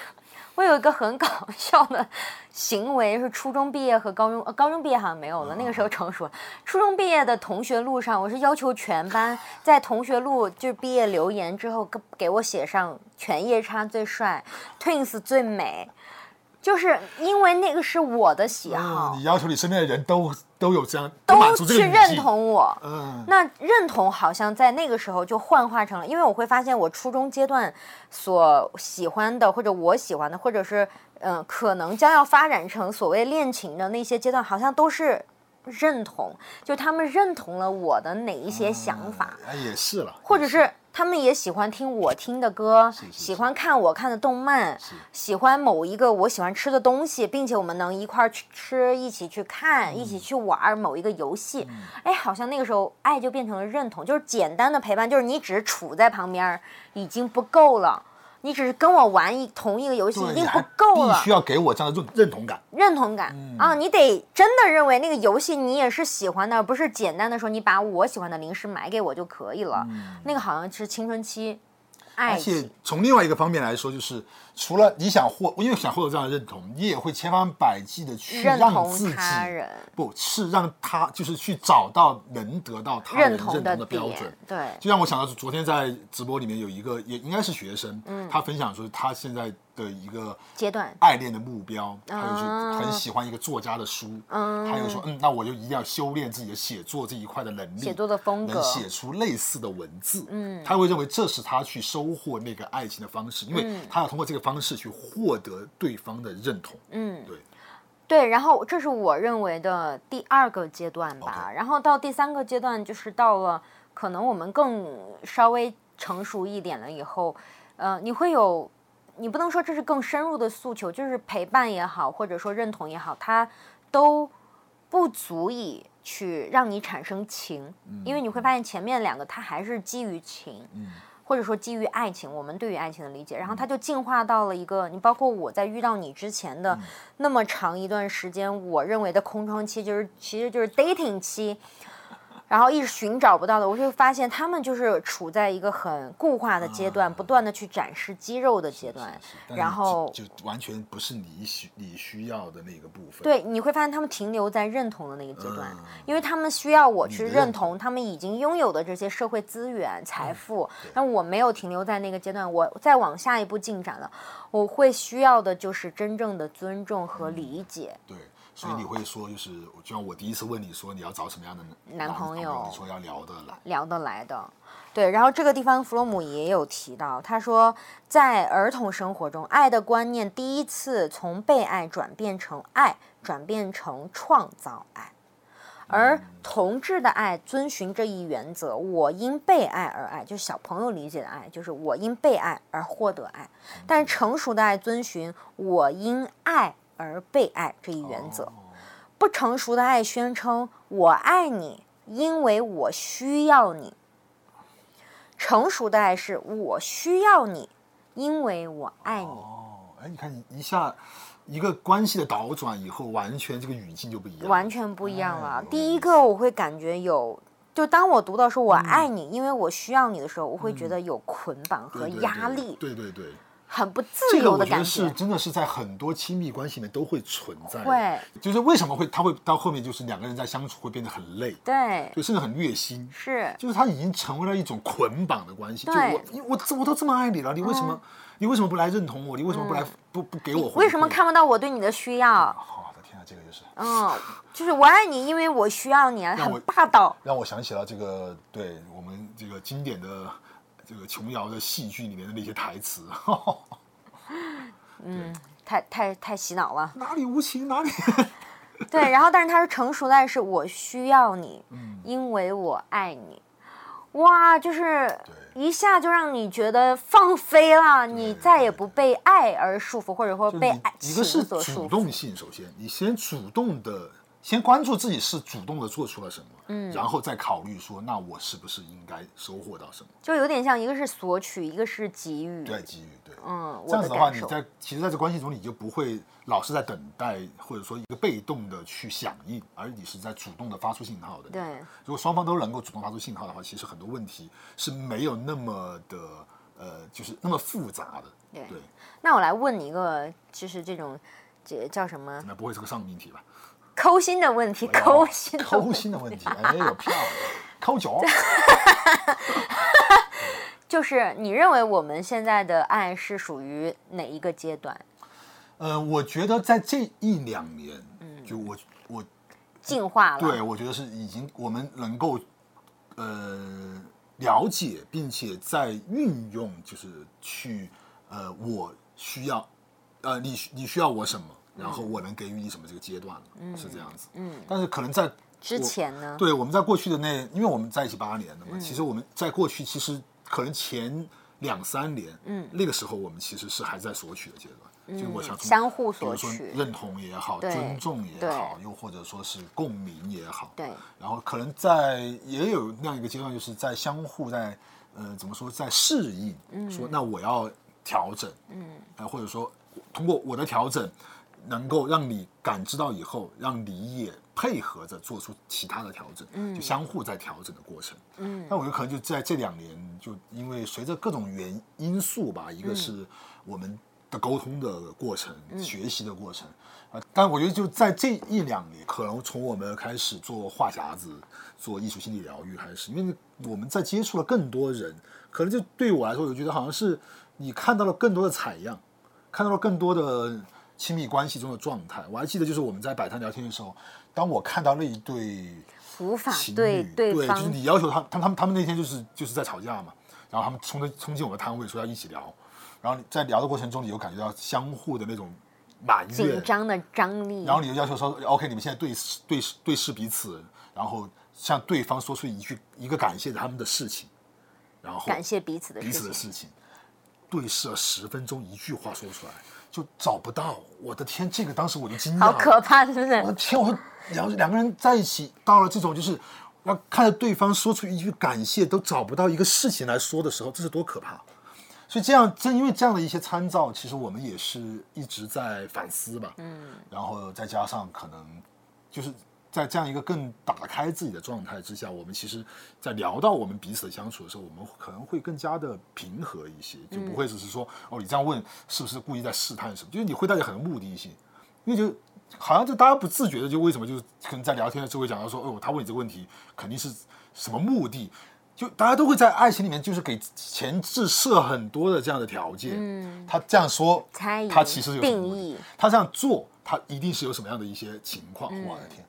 我有一个很搞 *laughs* 笑的行为，是初中毕业和高中，呃，高中毕业好像没有了，那个时候成熟了。初中毕业的同学录上，我是要求全班在同学录就是毕业留言之后，给给我写上全夜叉最帅，Twins 最美，就是因为那个是我的喜好嗯，，你要求你身边的人都都有这样都去认，同我。嗯，那认同好像在那个时候就幻化成了，因为我会发现我初中阶段所喜欢的，或者我喜欢的，或者是嗯、呃可能将要发展成所谓恋情的那些阶段，好像都是认同，就他们认同了我的哪一些想法，啊，也是了，或者是他们也喜欢听我听的歌，是喜欢看我看的动漫，喜欢某一个我喜欢吃的东西，并且我们能一块儿去吃，一起去看，一起去玩儿某一个游戏。哎，好像那个时候爱就变成了认同，就是简单的陪伴，就是你只是处在旁边儿已经不够了。你只是跟我玩一同一个游戏已经不够了必。须要给我这样的认认同感。认同感、嗯啊，你得真的认为那个游戏你也是喜欢的，而不是简单的说你把我喜欢的零食买给我就可以了。那个好像是青春期爱情而且情，从另外一个方面来说，就是除了你想获，因为想获得这样的认同，你也会千方百计的去让自己不是让他，就是去找到能得到他人认同的的标准。，对，就让我想到昨天在直播里面有一个，也应该是学生，嗯。他分享说他现在的一个阶段。爱恋的目标，还有啊。是很喜欢一个作家的书，还有说，嗯，那我就一定要修炼自己的写作这一块的能力，写作的风格。能写出类似的文字，嗯，他会认为这是他去收获那个爱情的方式，因为嗯。他要通过这个方式去获得对方的认同，嗯，对，对，然后这是我认为的第二个阶段吧。然后到第三个阶段，就是到了可能我们更稍微成熟一点了以后，呃，你会有，你不能说这是更深入的诉求，就是陪伴也好，或者说认同也好，它都不足以去让你产生情，因为你会发现前面两个它还是基于情。嗯或者说基于爱情，我们对于爱情的理解，然后它就进化到了一个，你包括我在遇到你之前的那么长一段时间，我认为的空窗期，就是其实就是 dating 期，然后一直寻找不到的，我就发现他们就是处在一个很固化的阶段，不断的去展示肌肉的阶段，然后就就完全不是你需你需要的那个部分，对，你会发现他们停留在认同的那个阶段，嗯因为他们需要我去认认同他们已经拥有的这些社会资源、财富，但我没有停留在那个阶段，我再往下一步进展了，我会需要的就是真正的尊重和理解。对，所以你会说，就是就像我第一次问你说你要找什么样的男朋朋友你说要聊得来，聊得来的。对，然后这个地方弗洛姆也有提到，他说在儿童生活中，爱的观念第一次从被爱转变成爱，转变成创造爱。而同志的爱遵循这一原则，我因被爱而爱，就是小朋友理解的爱，就是我因被爱而获得爱。但成熟的爱遵循我因爱而被爱这一原则。不成熟的爱宣称我爱你，因为我需要你。成熟的爱是我需要你，因为我爱你。哦，哎，你看你一下一个关系的倒转以后，完全这个语境就不一样，完全不一样了哎。第一个我会感觉有，就当我读到说“我爱你，因为我需要你”的时候，我会觉得有捆绑和对对压力，对对对。很不自由的感我觉得是真的是在很多亲密关系里面都会存在的，会，就是为什么会他会到后面就是两个人在相处会变得很累，对，就甚至很虐心，是，就是他已经成为了一种捆绑的关系。就我因我我都这么爱你了，你为什么、你为什么不来认同我？你为什么不来、不不给我回？为什么看不到我对你的需要？好我的天啊，这个就是嗯，就是我爱你，因为我需要你啊，很霸道。让我想起了这个对我们这个经典的这个琼瑶的戏剧里面的那些台词，*laughs* 嗯太太太洗脑了，哪里无情哪里。*laughs* 对。然后，但是他说成熟的爱是我需要你，嗯因为我爱你。哇，就是一下就让你觉得放飞了，你再也不被爱而束缚，或者说被爱你一个是情所束缚。主动性，首先你先主动的，先关注自己是主动的做出了什么，嗯，然后再考虑说，那我是不是应该收获到什么？就有点像一个是索取，一个是给予。对，给予对，嗯，这样子的话，你在其实在这关系中，你就不会老是在等待，或者说一个被动的去响应，而你是在主动的发出信号的。对，如果双方都能够主动发出信号的话，其实很多问题是没有那么的呃，就是那么复杂的。对对，那我来问你一个，就是这种，这叫什么那不会是个上命题吧？抠心的问题？抠心的抠心的问题，哎呦漂亮，抠脚。*laughs* 就是你认为我们现在的爱是属于哪一个阶段？呃，我觉得在这一两年，嗯就我我进化了？对我觉得是已经我们能够呃了解，并且在运用，就是去呃我需要呃你你需要我什么，然后我能给予你什么这个阶段了，是这样子。嗯，但是可能在之前呢？对，我们在过去的那，因为我们在一起八年了嗯。嘛，其实我们在过去其实可能前两三年，嗯。那个时候我们其实是还在索取的阶段，就是我想相互索取认同也好，尊重也好，又或者说是共鸣也好，对，然后可能在也有那样一个阶段，就是在相互在呃怎么说，在适应，嗯。说那我要调整，嗯，呃，或者说通过我的调整，能够让你感知到以后，让你也配合着做出其他的调整，嗯，就相互在调整的过程，嗯，那我觉得可能就在这两年，就因为随着各种原因素吧，一个是我们的沟通的过程，学习的过程。啊，但我觉得就在这一两年，可能从我们开始做话匣子、做艺术心理疗愈，开始因为我们在接触了更多人，可能就对我来说，我觉得好像是你看到了更多的采样，看到了更多的亲密关系中的状态。我还记得，就是我们在摆摊聊天的时候，当我看到那一对无法情对侣，对就是你要求他，他他们他们那天就是就是在吵架嘛，然后他们冲着冲进我的摊位说要一起聊，然后在聊的过程中，你有感觉到相互的那种埋怨紧，张的张力，然后你就要求说，OK，你们现在对视对视对视彼此，然后向对方说出一句一个感谢他们的事情，然后感谢彼此的彼此的。事情，对视了十分钟，一句话说出来就找不到，我的天，这个当时我就惊讶好，可怕，是不是我的？天，我说两两个人在一起，到了这种就是要看着对方说出一句感谢都找不到一个事情来说的时候，这是多可怕！所以这样，正因为这样的一些参照，其实我们也是一直在反思吧。嗯，然后再加上可能就是在这样一个更打开自己的状态之下，我们其实，在聊到我们彼此的相处的时候，我们可能会更加的平和一些，就不会只是说、哦，你这样问是不是故意在试探什么？就是你会带着很多目的性，因为就好像就大家不自觉的，就为什么就可能在聊天的时候会讲到说，哦，他问你这个问题肯定是什么目的？就大家都会在爱情里面，就是给前置设很多的这样的条件。嗯，他这样说，他其实有什么定义他这样做，他一定是有什么样的一些情况。我的天，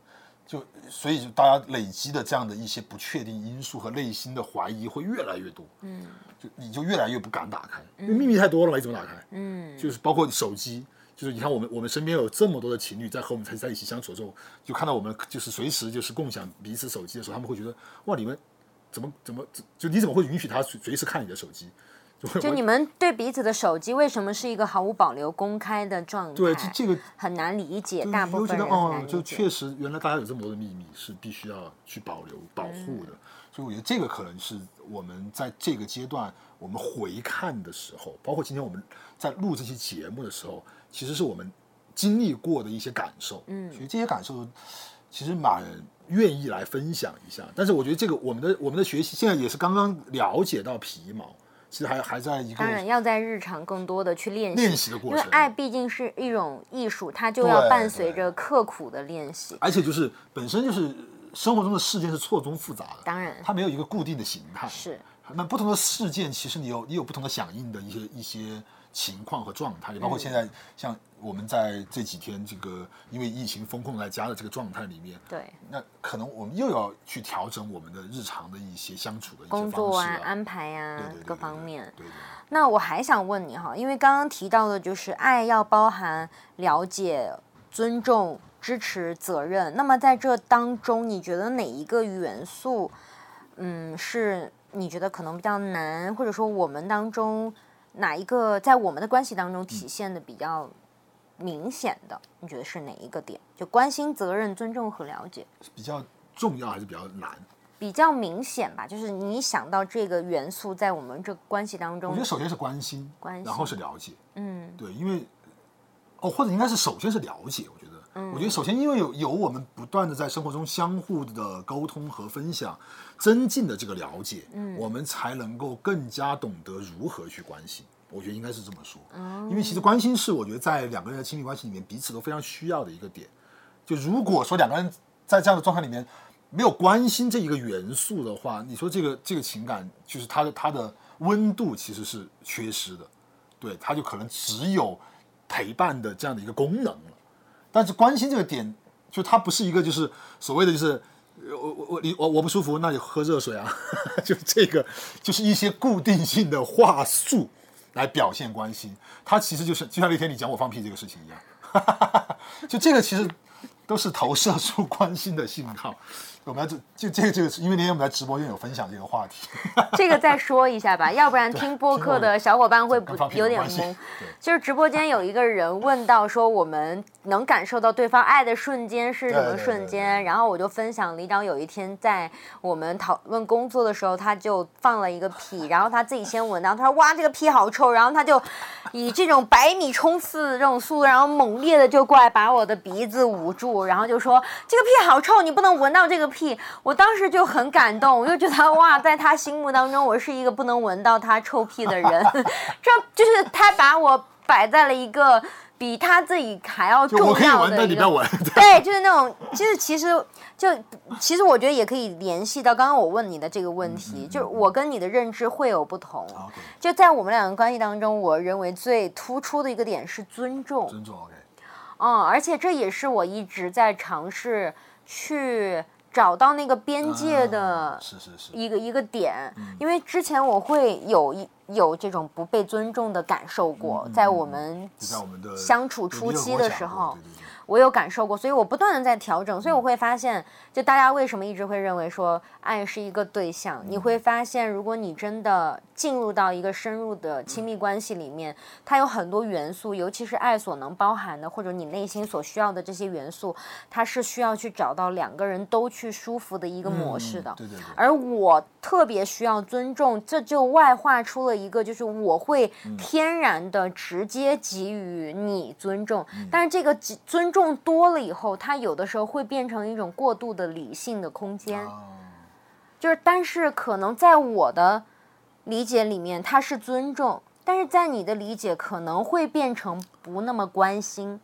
就所以就大家累积的这样的一些不确定因素和内心的怀疑会越来越多。嗯，就你就越来越不敢打开，因为秘密太多了嘛，你怎么打开？嗯，就是包括手机。就是你看，我们我们身边有这么多的情侣在和我们在在一起相处的时候，就看到我们就是随时就是共享彼此手机的时候，他们会觉得哇，你们怎么怎么就你怎么会允许他随随时看你的手机？就你们对彼此的手机为什么是一个毫无保留公开的状态？对这这个很难理解，大部分人很哦难，理解。就确实原来大家有这么多的秘密是必须要去保留保护的，所以我觉得这个可能是我们在这个阶段我们回看的时候，包括今天我们在录这期节目的时候，其实是我们经历过的一些感受，嗯，所以这些感受其实蛮愿意来分享一下。但是我觉得这个我们的我们的学习现在也是刚刚了解到皮毛，其实还还在一个当然要在日常更多的去练习，练习的过程。因为爱毕竟是一种艺术，它就要伴随着刻苦的练习。而且就是本身就是生活中的事件是错综复杂的，当然它没有一个固定的形态。是，那不同的事件，其实你有你有不同的响应的一些一些情况和状态，也包括现在像我们在这几天这个因为疫情封控在家的这个状态里面，对那可能我们又要去调整我们的日常的一些相处的一些工作方式啊、安排啊对对对各方面。对对那我还想问你哈，因为刚刚提到的就是爱要包含了解、尊重、支持、责任。那么在这当中，你觉得哪一个元素，嗯，是你觉得可能比较难，或者说我们当中哪一个在我们的关系当中体现的比较明显的？你觉得是哪一个点？就关心、责任、尊重和了解。比较重要还是比较难？比较明显吧，就是你想到这个元素在我们这个关系当中我觉得，首先是关心，关心然后是了解，嗯，对，因为哦，或者应该是首先是了解，我觉得，嗯我觉得首先因为有有我们不断的在生活中相互的沟通和分享，增进的这个了解，嗯，我们才能够更加懂得如何去关心。我觉得应该是这么说，因为其实关心是我觉得在两个人的亲密关系里面彼此都非常需要的一个点。就如果说两个人在这样的状态里面没有关心这一个元素的话，你说这个这个情感就是它的它的温度其实是缺失的，对，它就可能只有陪伴的这样的一个功能了。但是关心这个点，就它不是一个就是所谓的就是。我我我你我我不舒服，那就喝热水啊，*laughs* 就这个就是一些固定性的话术来表现关心，它其实就是就像那天你讲我放屁这个事情一样，*laughs* 就这个其实都是投射出关心的信号。我们要就就这个这个，因为那天我们在直播间有分享这个话题，*laughs* 这个再说一下吧，*laughs* 要不然听播客的小伙伴会不有点懵。对就是直播间有一个人问到说，我们能感受到对方爱的瞬间是什么瞬间？然后我就分享李长有一天在我们讨论工作的时候，他就放了一个屁，然后他自己先闻到，他说哇这个屁好臭，然后他就以这种百米冲刺这种速度，然后猛烈的就过来把我的鼻子捂住，然后就说这个屁好臭，你不能闻到这个屁。我当时就很感动，我就觉得哇，在他心目当中，我是一个不能闻到他臭屁的人，*laughs* 这就是他把我摆在了一个比他自己还要重可以闻，要的一个。但你不要闻。*laughs* 对，就是那种，就是其实就其实我觉得也可以联系到刚刚我问你的这个问题，就是我跟你的认知会有不同。就在我们两个关系当中，我认为最突出的一个点是尊重。尊重 OK，嗯，而且这也是我一直在尝试去找到那个边界的啊是是是，一个一个点，因为之前我会有一有这种不被尊重的感受过，在我们相处初期的时候我有感受过，所以我不断的在调整，所以我会发现，就大家为什么一直会认为说爱是一个对象，你会发现，如果你真的进入到一个深入的亲密关系里面，它有很多元素，尤其是爱所能包含的，或者你内心所需要的这些元素，它是需要去找到两个人都去舒服的一个模式的。对对对，而我特别需要尊重，这就外化出了一个，就是我会天然的直接给予你尊重，但是这个尊重多了以后，它有的时候会变成一种过度的理性的空间，啊就是但是可能在我的理解里面，它是尊重，但是在你的理解可能会变成不那么关心。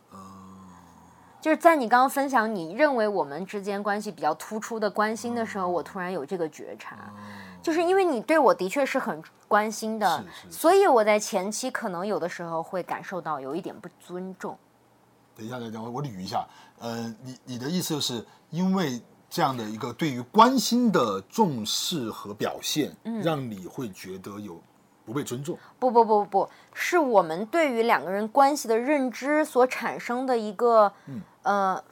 就是在你刚刚分享你认为我们之间关系比较突出的关心的时候，我突然有这个觉察，就是因为你对我的确是很关心的，所以我在前期可能有的时候会感受到有一点不尊重。等一下，等一下，我我捋一下。呃，你你的意思就是因为这样的一个对于关心的重视和表现，嗯让你会觉得有不被尊重。不不不不不，是我们对于两个人关系的认知所产生的一个，呃。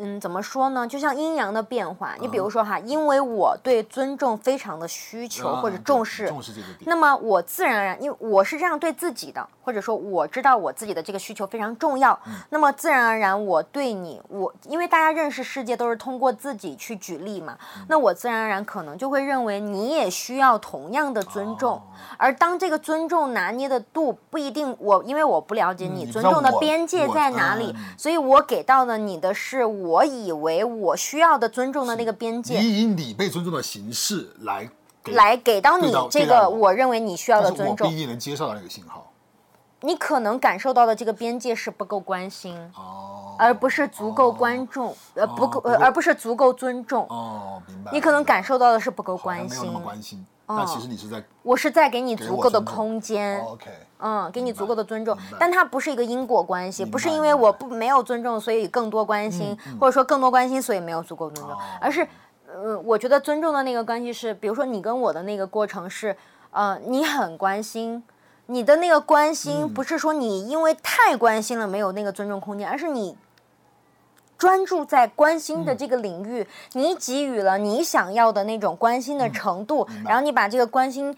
嗯，怎么说呢？就像阴阳的变化。你比如说哈，因为我对尊重非常的需求或者重视，重视这个点。那么我自然而然，因为我是这样对自己的，或者说我知道我自己的这个需求非常重要，嗯那么自然而然我对你，我因为大家认识世界都是通过自己去举例嘛，嗯那我自然而然可能就会认为你也需要同样的尊重，哦而当这个尊重拿捏的度不一定，我因为我不了解嗯你尊重的边界在哪里，嗯所以我给到的你的是我以为我需要的尊重的那个边界。你以你被尊重的形式来给，来给到你这个我认为你需要的尊重但是我不，一定能接受到那个信号。你可能感受到的这个边界是不够关心，哦，而不是足够关注，呃，不够，呃，而不是足够尊重。哦，明白。你可能感受受到的是不够关心没有那么，关心，但其实你是在我是在给你足够的空间，哦 OK。嗯，给你足够的尊重，但它不是一个因果关系，不是因为我不没有尊重，所以更多关心，或者说更多关心，所以没有足够尊重，哦。而是，呃，我觉得尊重的那个关系是，比如说你跟我的那个过程是，呃，你很关心。你的那个关心不是说你因为太关心了没有那个尊重空间，而是你专注在关心的这个领域，你给予了你想要的那种关心的程度，然后你把这个关心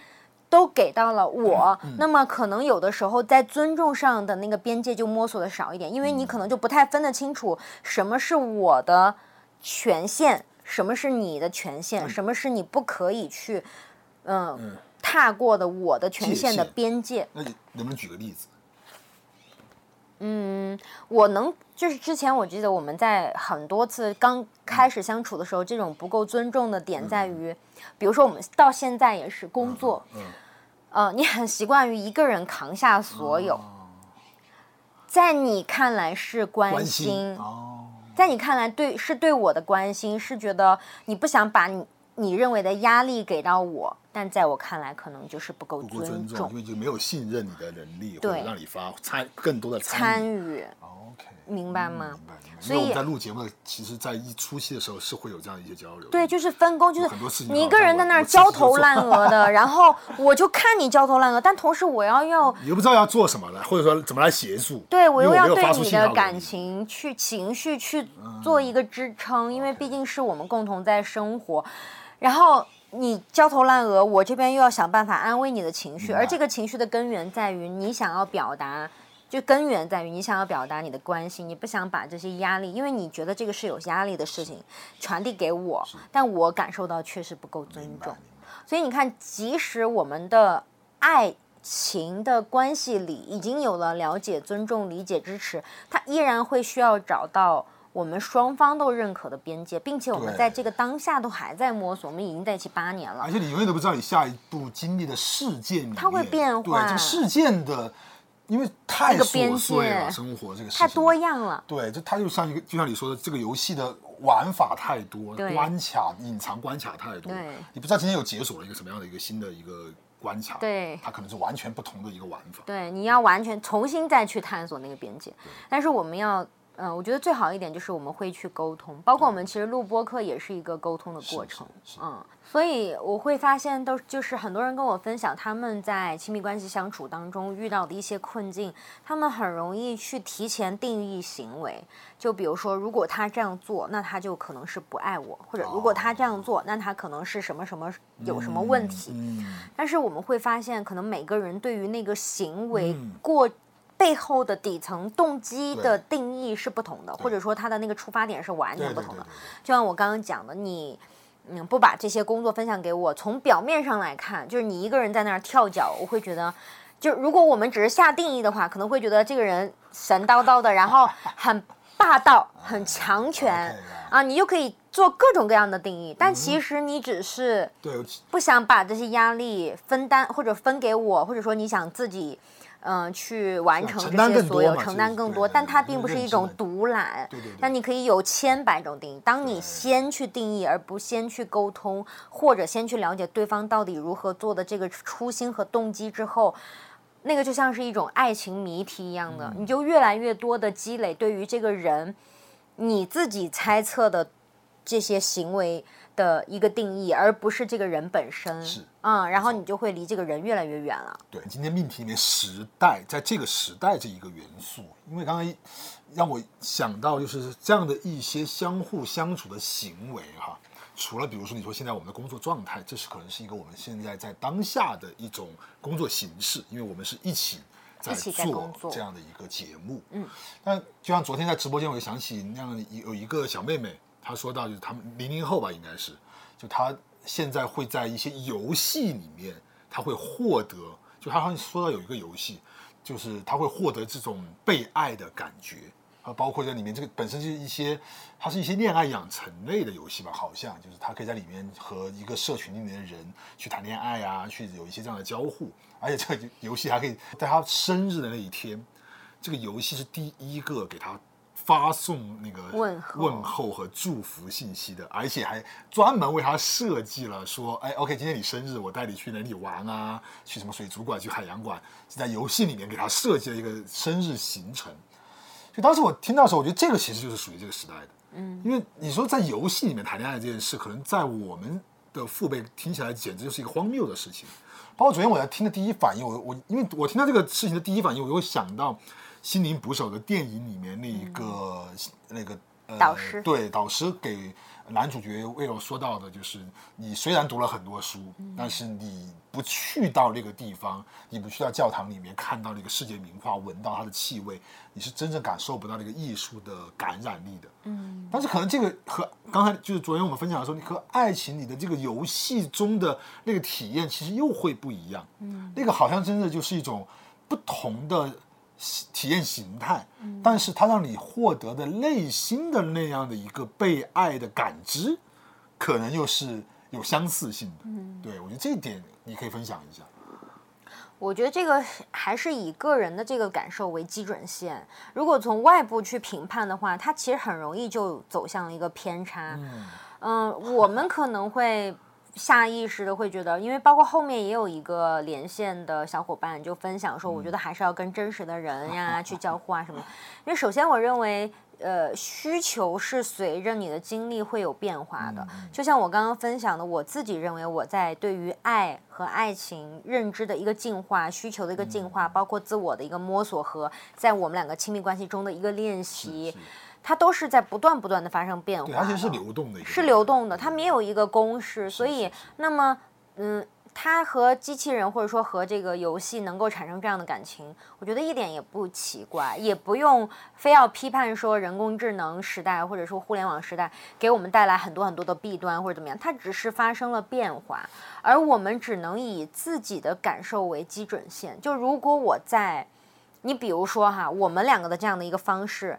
都给到了我，那么可能有的时候在尊重上的那个边界就摸索的少一点，因为你可能就不太分得清楚什么是我的权限，什么是你的权限，什么是你不可以去，嗯，踏过的我的权限的边界。那你能不能举个例子？我能就是之前我记得我们在很多次刚开始相处的时候，这种不够尊重的点在于，比如说我们到现在也是工作，嗯呃，你很习惯于一个人扛下所有，在你看来是关关心，在你看来对是对我的关心，是觉得你不想把你你认为的压力给到我，但在我看来可能就是不够尊重，因为就没有信任你的能力，或对者让你发参更多的参参与。OK，明白吗？明白所以我们在录节目的，其实，在一初期的时候是会有这样一些交流。对，就是分工，就是很多事情你一个人在那儿焦头烂额的，*laughs* 然后我就看你焦头烂额，但同时我要要你又不知道要做什么了，或者说怎么来协助。对我又要对你的感情去情绪去做一个支撑，因为毕竟是我们共同在生活，然后。你焦头烂额，我这边又要想办法安慰你的情绪，而这个情绪的根源在于你想要表达，就根源在于你想要表达你的关心，你不想把这些压力，因为你觉得这个是有压力的事情传递给我，但我感受到确实不够尊重。所以你看，即使我们的爱情的关系里已经有了了解、尊重、理解、支持，它依然会需要找到我们双方都认可的边界，并且我们在这个当下都还在摸索。我们已经在一起八年了而，且你永远都不知道你下一步经历的事件，它会变化对这个事件的，因为太琐碎了，界生活这个事太多样了。对，就它就像一个，就像你说的，这个游戏的玩法太多，关卡、隐藏关卡太多，对你不知道今天又解锁了一个什么样的一个新的一个关卡，对它可能是完全不同的一个玩法。对，你要完全重新再去探索那个边界。但是我们要，嗯、我觉得最好一点就是我们会去沟通，包括我们其实录播课也是一个沟通的过程，嗯，所以我会发现都就是很多人跟我分享他们在亲密关系相处当中遇到的一些困境，他们很容易去提前定义行为，就比如说如果他这样做，那他就可能是不爱我，或者如果他这样做，那他可能是什么什么有什么问题，嗯，但是我们会发现，可能每个人对于那个行为嗯。过背后的底层动机的定义是不同的，或者说他的那个出发点是完全不同的。就像我刚刚讲的，你。嗯，不把这些工作分享给我，从表面上来看，就是你一个人在那儿跳脚，我会觉得，就如果我们只是下定义的话，可能会觉得这个人神叨叨的，然后很霸道、*laughs* 很强权啊，你就可以做各种各样的定义，但其实你只是对，不想把这些压力分担或者分给我，或者说你想自己，嗯、去完成这些所有，承担更多，但它并不是一种独揽。对对对那你可以有千百种定义，当你先去定义，而不先去沟通，或者先去了解对方到底如何做的这个初心和动机之后。那个就像是一种爱情谜题一样嗯的，你就越来越多的积累对于这个人，你自己猜测的这些行为的一个定义，而不是这个人本身。是，嗯，然后你就会离这个人越来越远了。对，今天命题里面时代，在这个时代这一个元素，因为刚刚让我想到就是这样的一些相互相处的行为哈。除了比如说你说现在我们的工作状态，这是可能是一个我们现在在当下的一种工作形式，因为我们是一起在做这样的一个节目。嗯，但就像昨天在直播间，我就想起那样有一个小妹妹，他说到就是他们零零后吧，应该是，就他现在会在一些游戏里面，他会获得，就他好像说到有一个游戏，就是他会获得这种被爱的感觉。啊，包括在里面这个本身就是一些，它是一些恋爱养成类的游戏吧，好像就是它可以在里面和一个社群里面的人去谈恋爱啊，去有一些这样的交互，而且这个游戏还可以在他生日的那一天，这个游戏是第一个给他发送那个问候问候和祝福信息的，而且还专门为他设计了说，哎，OK，今天你生日，我带你去哪里玩啊？去什么水族馆，去海洋馆，是在游戏里面给他设计了一个生日行程。就当时我听到的时候，我觉得这个其实就是属于这个时代的，嗯，因为你说在游戏里面谈恋爱这件事，可能在我们的父辈听起来简直就是一个荒谬的事情。包括昨天我在听的第一反应，我我因为我听到这个事情的第一反应，我又想到《心灵捕手》的电影里面那一个、那个呃导师。对导师给男主角威尔说到的，就是你虽然读了很多书，但是你不去到那个地方，你不去到教堂里面看到那个世界名画，闻到它的气味，你是真正感受不到那个艺术的感染力的。嗯，但是可能这个和刚才就是昨天我们分享的时候，你和爱情里的这个游戏中的那个体验，其实又会不一样。嗯，那个好像真的就是一种不同的体验形态，但是它让你获得的内心的那样的一个被爱的感知，可能又是有相似性的。嗯，对我觉得这一点你可以分享一下。我觉得这个还是以个人的这个感受为基准线。如果从外部去评判的话，它其实很容易就走向了一个偏差。嗯、我们可能会下意识的会觉得，因为包括后面也有一个连线的小伙伴就分享说，我觉得还是要跟真实的人呀去交互啊什么。因为首先我认为，呃，需求是随着你的经历会有变化的。就像我刚刚分享的，我自己认为我在对于爱和爱情认知的一个进化、需求的一个进化，包括自我的一个摸索和在我们两个亲密关系中的一个练习。它都是在不断不断的发生变化，而且是流动的，是流动的，它没有一个公式，所以那么嗯，它和机器人或者说和这个游戏能够产生这样的感情，我觉得一点也不奇怪，也不用非要批判说人工智能时代或者说互联网时代给我们带来很多很多的弊端或者怎么样，它只是发生了变化，而我们只能以自己的感受为基准线。就如果我在，你比如说哈，我们两个的这样的一个方式。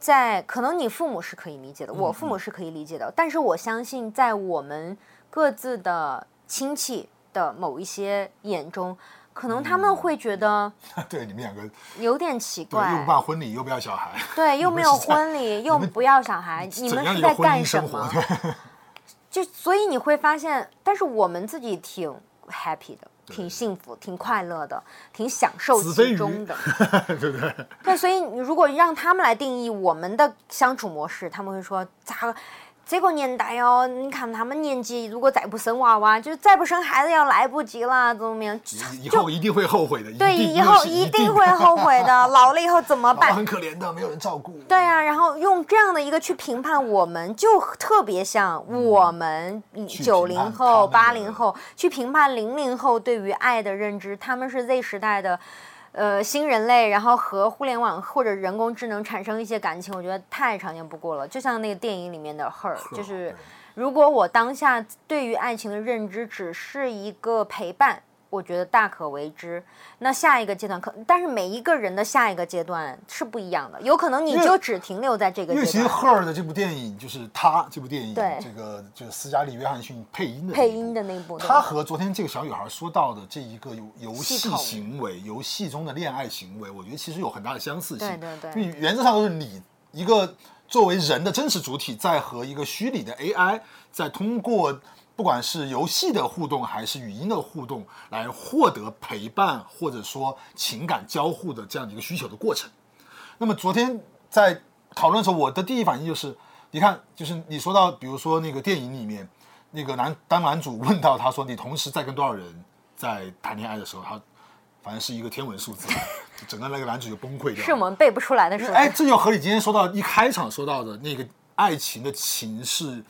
在可能你父母是可以理解的，我父母是可以理解的，但是我相信在我们各自的亲戚的某一些眼中，可能他们会觉得，*laughs* 对你们两个有点奇怪，又不办婚礼又不要小孩，对，*laughs* 又没有婚礼又不要小孩，你们是在干什么？*laughs* 就所以你会发现，但是我们自己挺 happy 的。挺幸福、挺快乐的、挺享受其中的，*laughs* 对不对？对，所以你如果让他们来定义我们的相处模式，他们会说咋？这个年代哦，你看他们年纪，如果再不生娃娃，就是再不生孩子要来不及了，怎么样？以后一定会后悔的。对，以后一定会后悔的。老了以后怎么办？*laughs* 很可怜的，没有人照顾。对啊，然后用这样的一个去评判，我们就特别像我们九零后、八零后去评判零零后对于爱的认知，他们是 Z 时代的。呃，新人类，然后和互联网或者人工智能产生一些感情，我觉得太常见不过了。就像那个电影里面的 Her，就是如果我当下对于爱情的认知只是一个陪伴。我觉得大可为之。那下一个阶段可，但是每一个人的下一个阶段是不一样的，有可能你就只停留在这个。因为其实赫尔的这部电影就是他这部电影，对这个就是斯嘉丽·约翰逊配音的配音的那部。他和昨天这个小女孩说到的这一个游游戏行为，游戏中的恋爱行为，我觉得其实有很大的相似性。对对对。因为原则上都是你一个作为人的真实主体，在和一个虚拟的 AI 在通过。不管是游戏的互动还是语音的互动，来获得陪伴或者说情感交互的这样的一个需求的过程。那么昨天在讨论的时候，我的第一反应就是，你看，就是你说到，比如说那个电影里面，那个男当男主问到他说你同时在跟多少人在谈恋爱的时候，他反正是一个天文数字，整个那个男主就崩溃掉。是我们背不出来的数。哎，这就和你今天说到一开场说到的那个爱情的情是。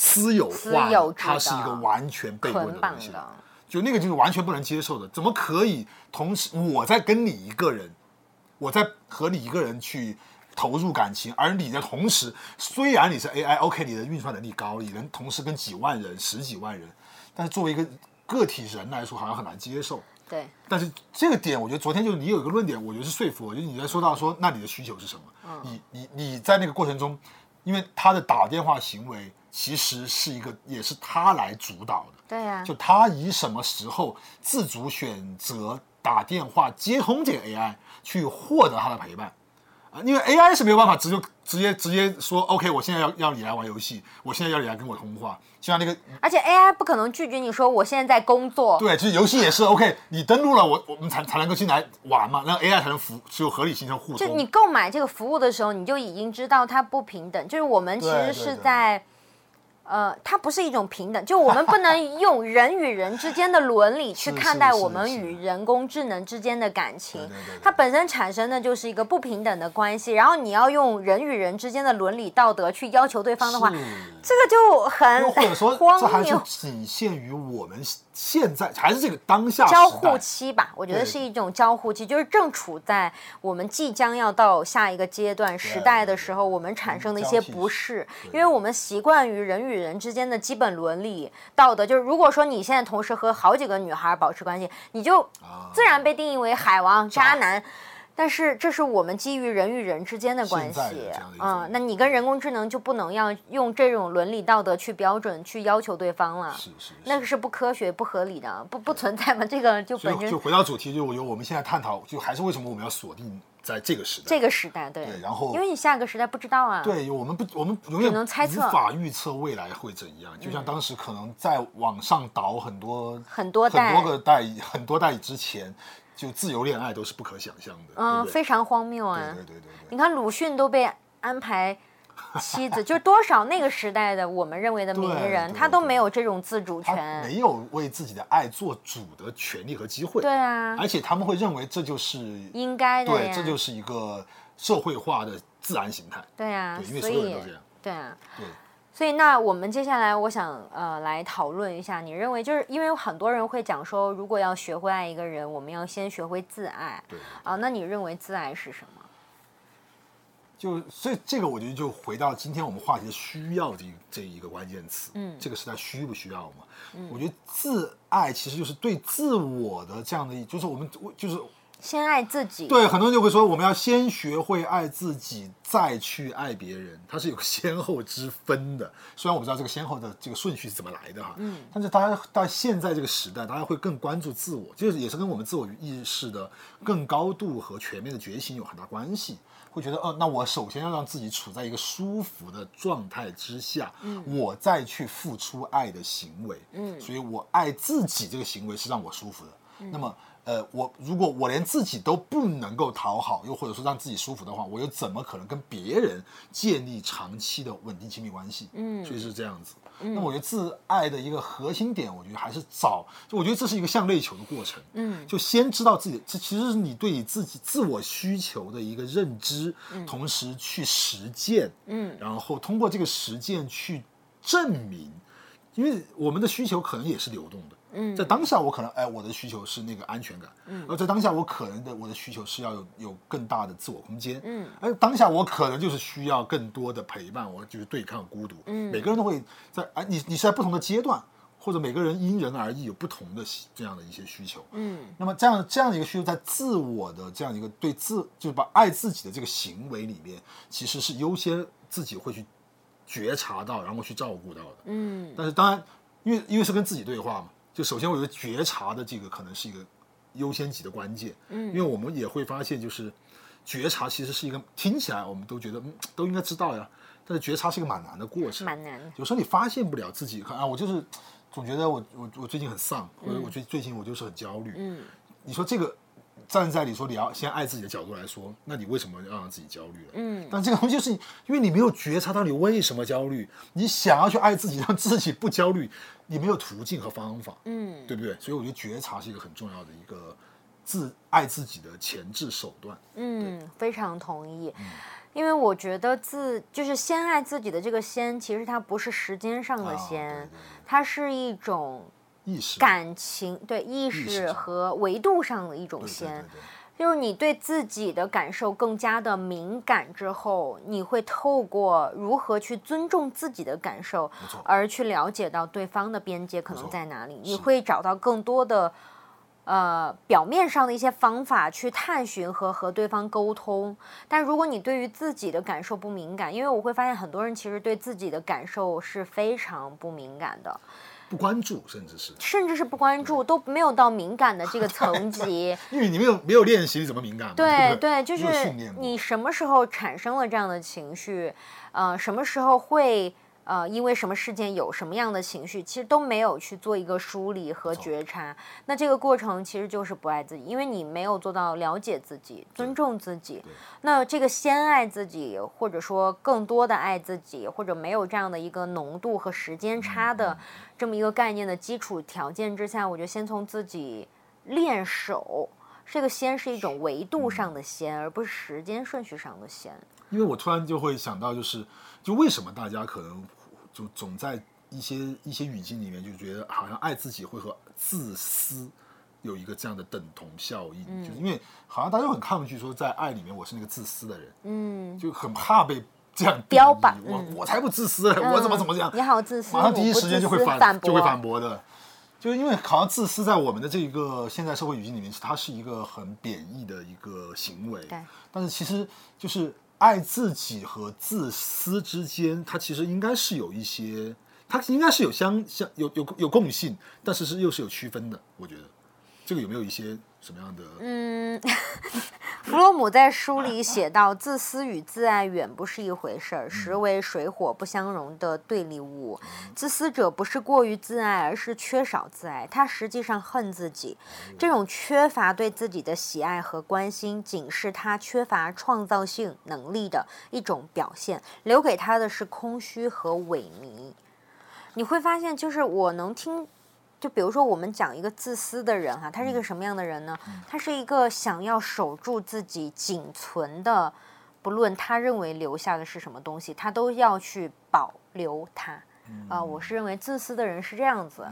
私有化，它是一个完全被捆的东西，就那个就是完全不能接受的。怎么可以同时我在跟你一个人，我在和你一个人去投入感情，而你的同时，虽然你是 AI，OK，你的运算能力高，你能同时跟几万人、十几万人，但是作为一个个体人来说，好像很难接受。对。但是这个点，我觉得昨天就是你有一个论点，我觉得是说服我，就是你在说到说，那你的需求是什么？你你你在那个过程中，因为他的打电话行为。其实是一个，也是他来主导的。对呀，就他以什么时候自主选择打电话接通这个 AI，去获得他的陪伴。啊，因为 AI 是没有办法直接直接直接说 OK，我现在要要你来玩游戏，我现在要你来跟我通话，就像那个。而且 AI 不可能拒绝你说我现在在工作。对，其实游戏也是 OK，你登录了，我我们才才能够进来玩嘛，那 AI 才能服只有合理形成互动。就你购买这个服务的时候，你就已经知道它不平等，就是我们其实是在。呃，它不是一种平等，就我们不能用人与人之间的伦理去看待我们与人工智能之间的感情，它本身产生的就是一个不平等的关系。然后你要用人与人之间的伦理道德去要求对方的话，这个就很或者说这还是仅限于我们现在还是这个当下交互期吧？我觉得是一种交互期，就是正处在我们即将要到下一个阶段时代的时候，我们产生的一些不适，因为我们习惯于人与。人之间的基本伦理道德，就是如果说你现在同时和好几个女孩保持关系，你就自然被定义为海王渣男。但是这是我们基于人与人之间的关系的这样的一种啊、那你跟人工智能就不能要用这种伦理道德去标准去要求对方了，是是是。那个是不科学、不合理的，不不存在嘛？这个就本身就回到主题，就我觉得我们现在探讨，就还是为什么我们要锁定在这个时代。这个时代，对，对然后因为你下个时代不知道啊，对，我们不，我们永远只能猜测嗯无法预测未来会怎样。就像当时可能在往上倒很多很多代很多个代很多代之前，就自由恋爱都是不可想象的，嗯，对对？非常荒谬啊！对对对对对。你看鲁迅都被安排妻子，*laughs* 就是多少那个时代的我们认为的名对人，对他都没有这种自主权。没有为自己的爱做主的权利和机会，对啊，而且他们会认为这就是应该的对，这就是一个社会化的自然形态。对啊，对因为所有人都这样对啊，对，所以那我们接下来我想呃来讨论一下，你认为就是因为很多人会讲说，如果要学会爱一个人，我们要先学会自爱对啊。那你认为自爱是什么？就所以这个我觉得就回到今天我们话题的需要这这一个关键词，嗯这个时代需不需要嘛？嗯我觉得自爱其实就是对自我的这样的一，就是我们就是先爱自己。对很多人就会说我们要先学会爱自己，再去爱别人，它是有先后之分的。虽然我不知道这个先后的这个顺序是怎么来的哈，嗯，但是大家到现在这个时代，大家会更关注自我，就是也是跟我们自我意识的更高度和全面的觉醒有很大关系。会觉得，哦，那我首先要让自己处在一个舒服的状态之下，嗯，我再去付出爱的行为，嗯，所以我爱自己这个行为是让我舒服的。那么，呃，我如果我连自己都不能够讨好，又或者说让自己舒服的话，我又怎么可能跟别人建立长期的稳定亲密关系？嗯，所以是这样子。那么我觉得自爱的一个核心点，我觉得还是找，就我觉得这是一个向内求的过程。嗯，就先知道自己，这其实是你对你自己自我需求的一个认知，同时去实践，嗯，然后通过这个实践去证明，因为我们的需求可能也是流动的。嗯，在当下我可能哎，我的需求是那个安全感，嗯，而在当下我可能的我的需求是要有有更大的自我空间，嗯，而当下我可能就是需要更多的陪伴，我就是对抗孤独，嗯，每个人都会在哎，你你是在不同的阶段，或者每个人因人而异有不同的这样的一些需求，嗯，那么这样这样的一个需求，在自我的这样一个对自就是把爱自己的这个行为里面，其实是优先自己会去觉察到，然后去照顾到的，嗯，但是当然，因为因为是跟自己对话嘛。就首先，我觉得觉察的这个可能是一个优先级的关键，嗯，因为我们也会发现，就是觉察其实是一个听起来我们都觉得嗯都应该知道呀，但是觉察是一个蛮难的过程，蛮难的。有时候你发现不了自己啊，我就是总觉得我我我最近很丧，或者我最最近我就是很焦虑，嗯，你说这个站在你说你要先爱自己的角度来说，那你为什么要让自己焦虑了？嗯，但这个东西就是因为你没有觉察到你为什么焦虑，你想要去爱自己，让自己不焦虑，你没有途径和方法，嗯，对不对？所以我觉得觉察是一个很重要的一个自爱自己的前置手段。嗯，非常同意。因为我觉得自就是先爱自己的这个先，其实它不是时间上的啊先，对对对它是一种意识感情对意识和维度上的一种先。对对就是你对自己的感受更加的敏感之后，你会透过如何去尊重自己的感受，而去了解到对方的边界可能在哪里。你会找到更多的呃表面上的一些方法去探寻和和对方沟通。但如果你对于自己的感受不敏感，因为我会发现很多人其实对自己的感受是非常不敏感的。不关注，甚至是甚至是不关注，都没有到敏感的这个层级。*laughs* 因为你没有没有练习，你怎么敏感嘛？对对，就是你什么时候产生了这样的情绪，呃，什么时候会呃因为什么事件有什么样的情绪，其实都没有去做一个梳理和觉察。那这个过程其实就是不爱自己，因为你没有做到了解自己、尊重自己。那这个先爱自己，或者说更多的爱自己，或者没有这样的一个浓度和时间差的嗯这么一个概念的基础条件之下，我觉得先从自己练手。这个先是一种维度上的先，而不是时间顺序上的先。因为我突然就会想到，就是就为什么大家可能就总在一些一些语境里面就觉得好像爱自己会和自私有一个这样的等同效应，嗯就是因为好像大家都很抗拒说在爱里面我是那个自私的人，嗯，就很怕被这样标榜我嗯我才不自私，我怎么怎么这样，你好自私，马上第一时间就会反就会反驳的。就是因为好像自私在我们的这个现在社会语境里面，它是一个很贬义的一个行为。对。但是其实就是爱自己和自私之间，它其实应该是有一些，它应该是有相相有有有共性，但是是又是有区分的。我觉得这个有没有一些什么样的？嗯，*laughs* 弗洛姆在书里写到，自私与自爱远不是一回事儿，实为水火不相容的对立物。自私者不是过于自爱，而是缺少自爱，他实际上恨自己。这种缺乏对自己的喜爱和关心，仅是他缺乏创造性能力的一种表现，留给他的是空虚和萎靡。你会发现，就是我能听。就比如说，我们讲一个自私的人哈，他是一个什么样的人呢？他是一个想要守住自己仅存的，不论他认为留下的是什么东西，他都要去保留它。啊，我是认为自私的人是这样子，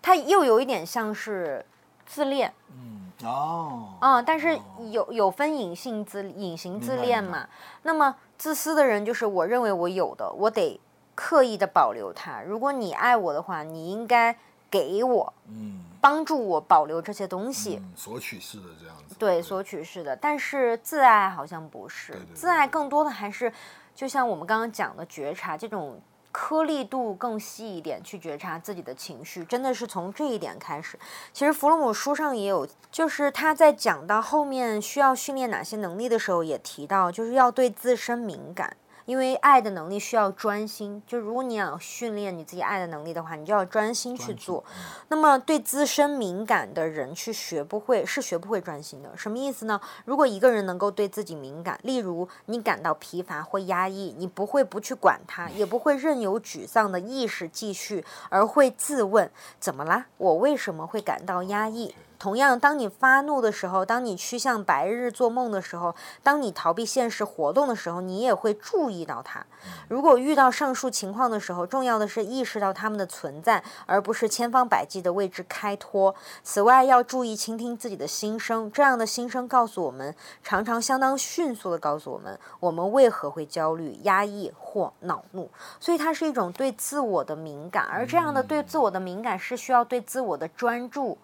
他又有一点像是自恋。嗯哦。啊，但是有有分隐性自隐形自恋嘛？那么自私的人就是我认为我有的，我得刻意的保留它。如果你爱我的话，你应该。给我，嗯，帮助我保留这些东西，索取式的这样子，对，索取式的。但是自爱好像不是，自爱更多的还是，就像我们刚刚讲的觉察，这种颗粒度更细一点，去觉察自己的情绪，真的是从这一点开始。其实弗洛姆书上也有，就是他在讲到后面需要训练哪些能力的时候，也提到，就是要对自身敏感。因为爱的能力需要专心，就如果你想训练你自己爱的能力的话，你就要专心去做。那么对自身敏感的人去学不会，是学不会专心的。什么意思呢？如果一个人能够对自己敏感，例如你感到疲乏或压抑，你不会不去管它，也不会任由沮丧的意识继续，而会自问：怎么啦？我为什么会感到压抑？同样，当你发怒的时候，当你趋向白日做梦的时候，当你逃避现实活动的时候，你也会注意到它。如果遇到上述情况的时候，重要的是意识到它们的存在，而不是千方百计地为之开脱。此外，要注意倾听自己的心声，这样的心声告诉我们，常常相当迅速地告诉我们，我们为何会焦虑、压抑或恼怒。所以，它是一种对自我的敏感，而这样的对自我的敏感是需要对自我的专注。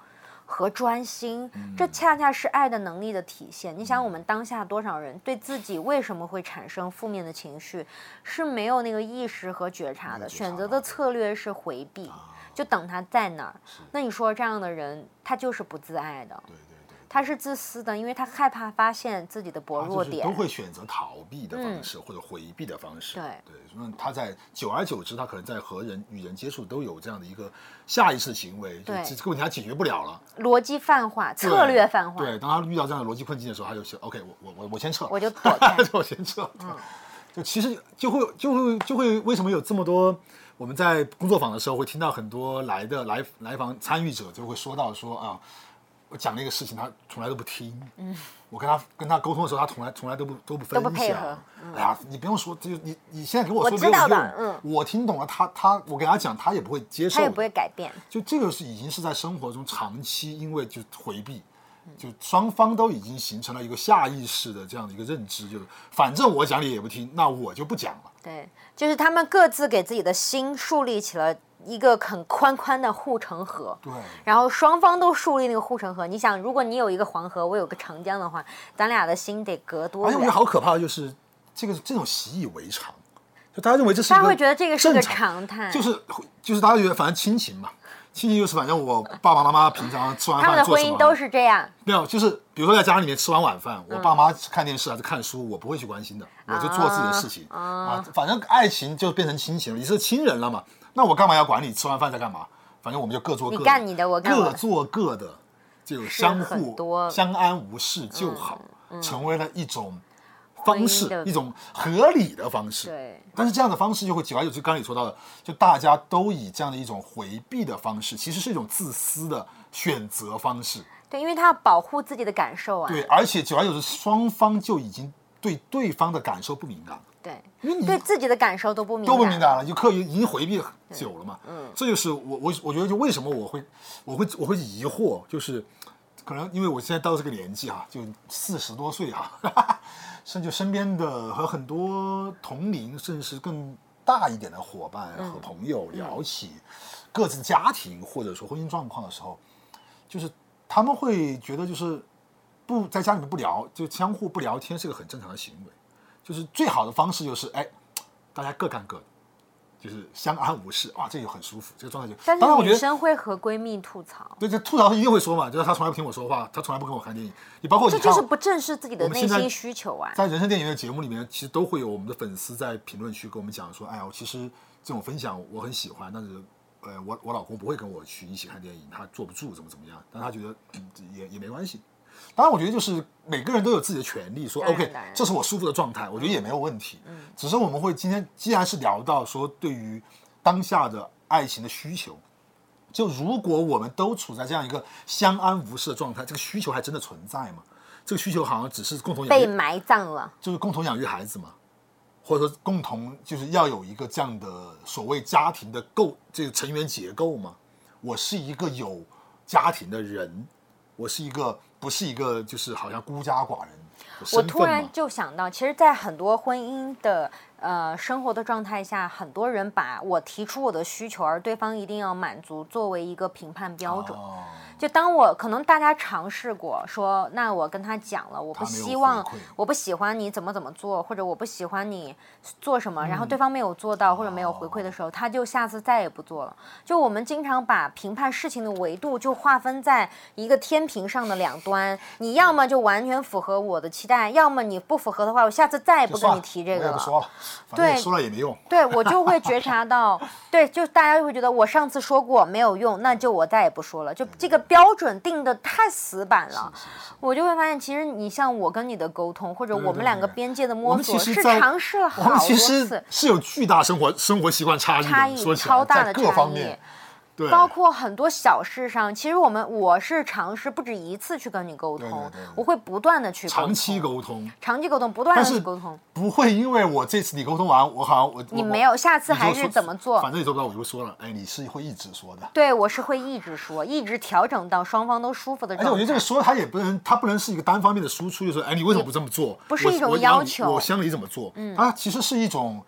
和专心，这恰恰是爱的能力的体现。你想，我们当下多少人对自己为什么会产生负面的情绪，是没有那个意识和觉察的，选择的策略是回避，就等他在那儿。那你说这样的人，他就是不自爱的。他是自私的，因为他害怕发现自己的薄弱点，都会选择逃避的方式或者回避的方式。对对，那他在久而久之，他可能在和人与人接触都有这样的一个下意识行为，对这个问题他解决不了了，逻辑泛化，策略泛化。对，当他遇到这样的逻辑困境的时候，他就说：“OK，我我我我先撤，我就躲开，我先撤。*laughs* ”嗯，就其实就会就会就会为什么有这么多我们在工作坊的时候会听到很多来的来来访参与者就会说到说啊。我讲那个事情，他从来都不听。嗯，我跟他跟他沟通的时候，他从来从来都不都不分享。哎呀，你不用说，就你你现在给我说没有用。嗯，我听懂了，他他我给他讲，他也不会接受，他也不会改变。就这个是已经是在生活中长期因为就回避，就双方都已经形成了一个下意识的这样的一个认知，就是反正我讲你也不听，那我就不讲了。对，就是他们各自给自己的心树立起了。一个很宽宽的护城河，对，然后双方都树立那个护城河。你想，如果你有一个黄河，我有个长江的话，咱俩的心得隔多远？而且我觉得好可怕的就是这个这种习以为常，就大家认为这是大家会觉得这个是个常态，就是就是大家觉得反正亲情嘛，亲情就是反正我爸爸妈妈平常吃完饭他们的婚姻都是这样，没有就是比如说在家里面吃完晚饭，我爸妈看电视还是看书，我不会去关心的，我就做自己的事情啊，反正爱情就变成亲情了，你是亲人了嘛。那我干嘛要管你吃完饭在干嘛？反正我们就各做各，你干你的，我干各做各的，就相互相安无事就好，成为了一种方式，一种合理的方式。对。但是这样的方式就会久而久之，刚才你说到的，就大家都以这样的一种回避的方式，其实是一种自私的选择方式。对，因为他要保护自己的感受啊。对，而且久而久之，双方就已经对对方的感受不敏感。对，因为你对自己的感受都不敏都不敏感了，就刻意已经回避久了嘛。嗯，这就是我我我觉得就为什么我会我会我会疑惑，就是可能因为我现在到这个年纪啊，就四十多岁哈，*laughs* 甚至身边的和很多同龄甚至是更大一点的伙伴和朋友聊起，各自家庭或者说婚姻状况的时候，就是他们会觉得就是不在家里面不聊，就相互不聊天是个很正常的行为。就是最好的方式就是哎，大家各干各的，就是相安无事哇，这就很舒服，这个状态就。但当然，我觉得是女生会和闺蜜吐槽，对，这吐槽她一定会说嘛，就是她从来不听我说话，她从来不跟我看电影。你包括你这就是不正视自己的内心需求啊。在人生电影的节目里面，其实都会有我们的粉丝在评论区跟我们讲说，哎呀，其实这种分享我很喜欢，但是呃，我我老公不会跟我去一起看电影，他坐不住，怎么怎么样，但他觉得、嗯、也也没关系。当然，我觉得就是每个人都有自己的权利，说 OK，这是我舒服的状态，我觉得也没有问题。嗯，只是我们会今天既然是聊到说对于当下的爱情的需求，就如果我们都处在这样一个相安无事的状态，这个需求还真的存在吗？这个需求好像只是共同养被埋葬了，就是共同养育孩子嘛，或者说共同就是要有一个这样的所谓家庭的构这个成员结构嘛。我是一个有家庭的人，我是一个不是一个就是好像孤家寡人我突然。就想到，其实，在很多婚姻的呃生活的状态下，很多人把我提出我的需求，而对方一定要满足，作为一个评判标准。哦就当我可能大家尝试过说，那我跟他讲了，我不希望，我不喜欢你怎么怎么做，或者我不喜欢你做什么，嗯然后对方没有做到或者没有回馈的时候，他就下次再也不做了。就我们经常把评判事情的维度就划分在一个天平上的两端，你要么就完全符合我的期待，要么你不符合的话，我下次再也不跟你提这个了。对说了也没用。对我就会觉察到，*laughs* 对，就大家就会觉得我上次说过没有用，那就我再也不说了。就这个标准定的太死板了，我就会发现，其实你像我跟你的沟通，或者我们两个边界的摸索，是尝试了好多次，是有巨大生活生活习惯差异，差异超大的差异各方面，。对，包括很多小事上，其实我们我是尝试不止一次去跟你沟通，对对对对我会不断的去长期沟通，长期沟通，不断的去沟通。不会因为我这次你沟通完，我好像我我你没有，下次还是怎么做？反正你做不到，我就说了，哎，你是会一直说的。对我是会一直说，一直调整到双方都舒服的。而且我觉得这个说它也不能，它不能是一个单方面的输出，就是哎，你为什么不这么做？不是一种要求我想你怎么做？嗯，它其实是一种，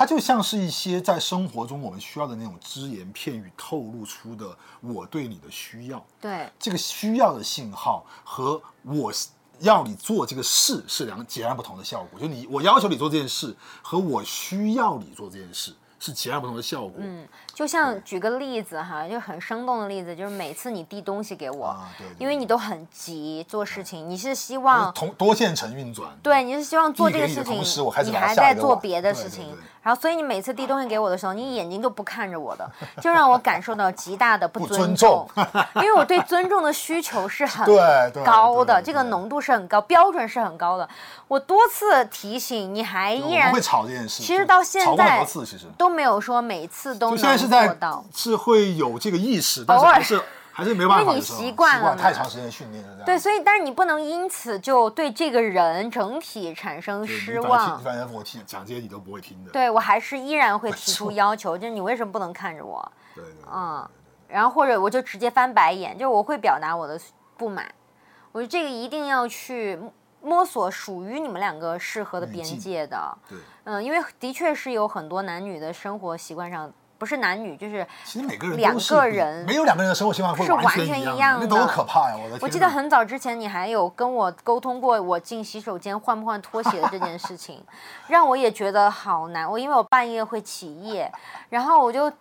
它就像是一些在生活中我们需要的那种只言片语透露出的我对你的需要。对这个需要的信号和我要你做这个事是两个截然不同的效果。就你我要求你做这件事和我需要你做这件事是截然不同的效果。嗯，就像举个例子哈，就很生动的例子，就是每次你递东西给我，啊对对因为你都很急做事情，你是希望同多线程运转。对，你是希望做这个事情，同时你还在做别的事情然后所以你每次递东西给我的时候，你眼睛就不看着我的，就让我感受到极大的不不尊尊重因为我对尊重的需求是很高的，这个浓度是很高，标准是很高的。我多次提醒你，还依然我们会吵这件事。其实到现在都没有说每次都就能现在是在做到。是会有这个意识，但是偶尔还是还是没办法因为你习惯了太长时间训练了。对，所以但是你不能因此就对这个人整体产生对失你反正听望。反正我听讲这些你都不会听的。对我还是依然会提出要求，就是你为什么不能看着我？对对对嗯，然后或者我就直接翻白眼，就是我会表达我的不满。我觉得这个一定要去摸索属于你们两个适合的边界的。对，嗯，因为的确是有很多男女的生活习惯上，不是男女，就是其实每个人两个人没有两个人的生活习惯会是完全全一一样的那多可怕呀！我的天！我记得很早之前，你还有跟我沟通过我进洗手间换不换拖鞋的这件事情，*laughs* 让我也觉得好难。我因为我半夜会起夜，然后我就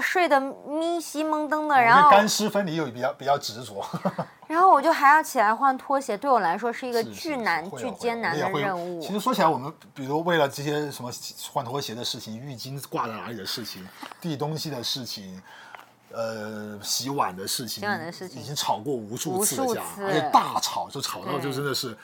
睡得咪西蒙登的，然后干湿分离又比较比较执着，*laughs* 然后我就还要起来换拖鞋，对我来说是一个巨难、巨艰难的任务其。实说起来，我们比如为了这些什么换拖鞋的事情、浴巾挂在哪里的事情、递东西的事情。呃，洗碗的事情，洗碗的事情已经吵过无数次了，架，而且大吵，就吵到就真的是，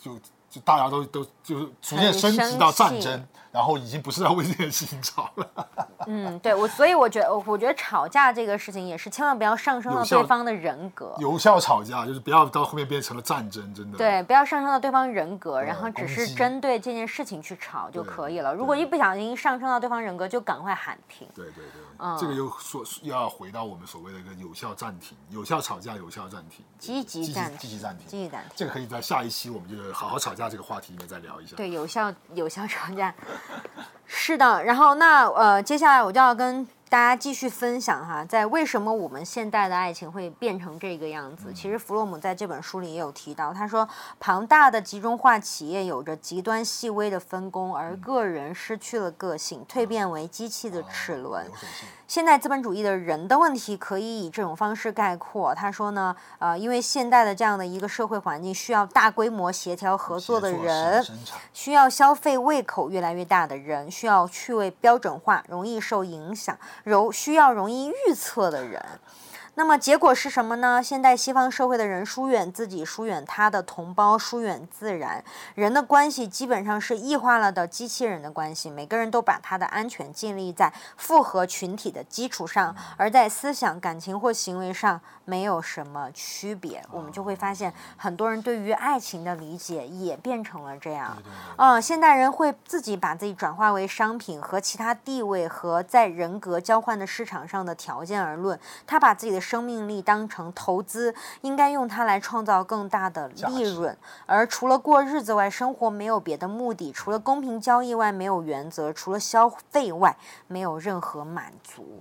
就就大家都都就是逐渐升级到战争，然后已经不是在为这件事情吵了。*laughs* 嗯，对我，所以我觉得，我觉得吵架这个事情也是千万不要上升到对方的人格。有效吵架就是不要到后面变成了战争，真的。对，不要上升到对方人格，然后只是针对这件事情去吵就可以了。如果一不小心上升到对方人格，就赶快喊停。对对对，嗯这个又说又要回到我们所谓的一个有效暂停，有效吵架，有效暂停，积极暂停积极暂停，积极暂停这个可以在下一期我们就是好好吵架这个话题里面再聊一下。对，有效有效吵架。*laughs* 是的，然后那呃，接下来我就要跟大家继续分享哈，在为什么我们现代的爱情会变成这个样子？其实弗洛姆在这本书里也有提到，他说，庞大的集中化企业有着极端细微的分工，而个人失去了个性，蜕变为机器的齿轮。现代资本主义的人的问题可以以这种方式概括。他说呢，呃，因为现代的这样的一个社会环境，需要大规模协调合作的人，需要消费胃口越来越大的人，需要趣味标准化、容易受影响、容需要容易预测的人。那么结果是什么呢？现代西方社会的人疏远自己，疏远他的同胞，疏远自然，人的关系基本上是异化了的机器人的关系。每个人都把他的安全建立在复合群体的基础上，而在思想、感情或行为上没有什么区别。我们就会发现，很多人对于爱情的理解也变成了这样。嗯，现代人会自己把自己转化为商品，和其他地位和在人格交换的市场上的条件而论。他把自己的生命力当成投资，应该用它来创造更大的利润。而除了过日子外，生活没有别的目的；除了公平交易外，没有原则；除了消费外，没有任何满足。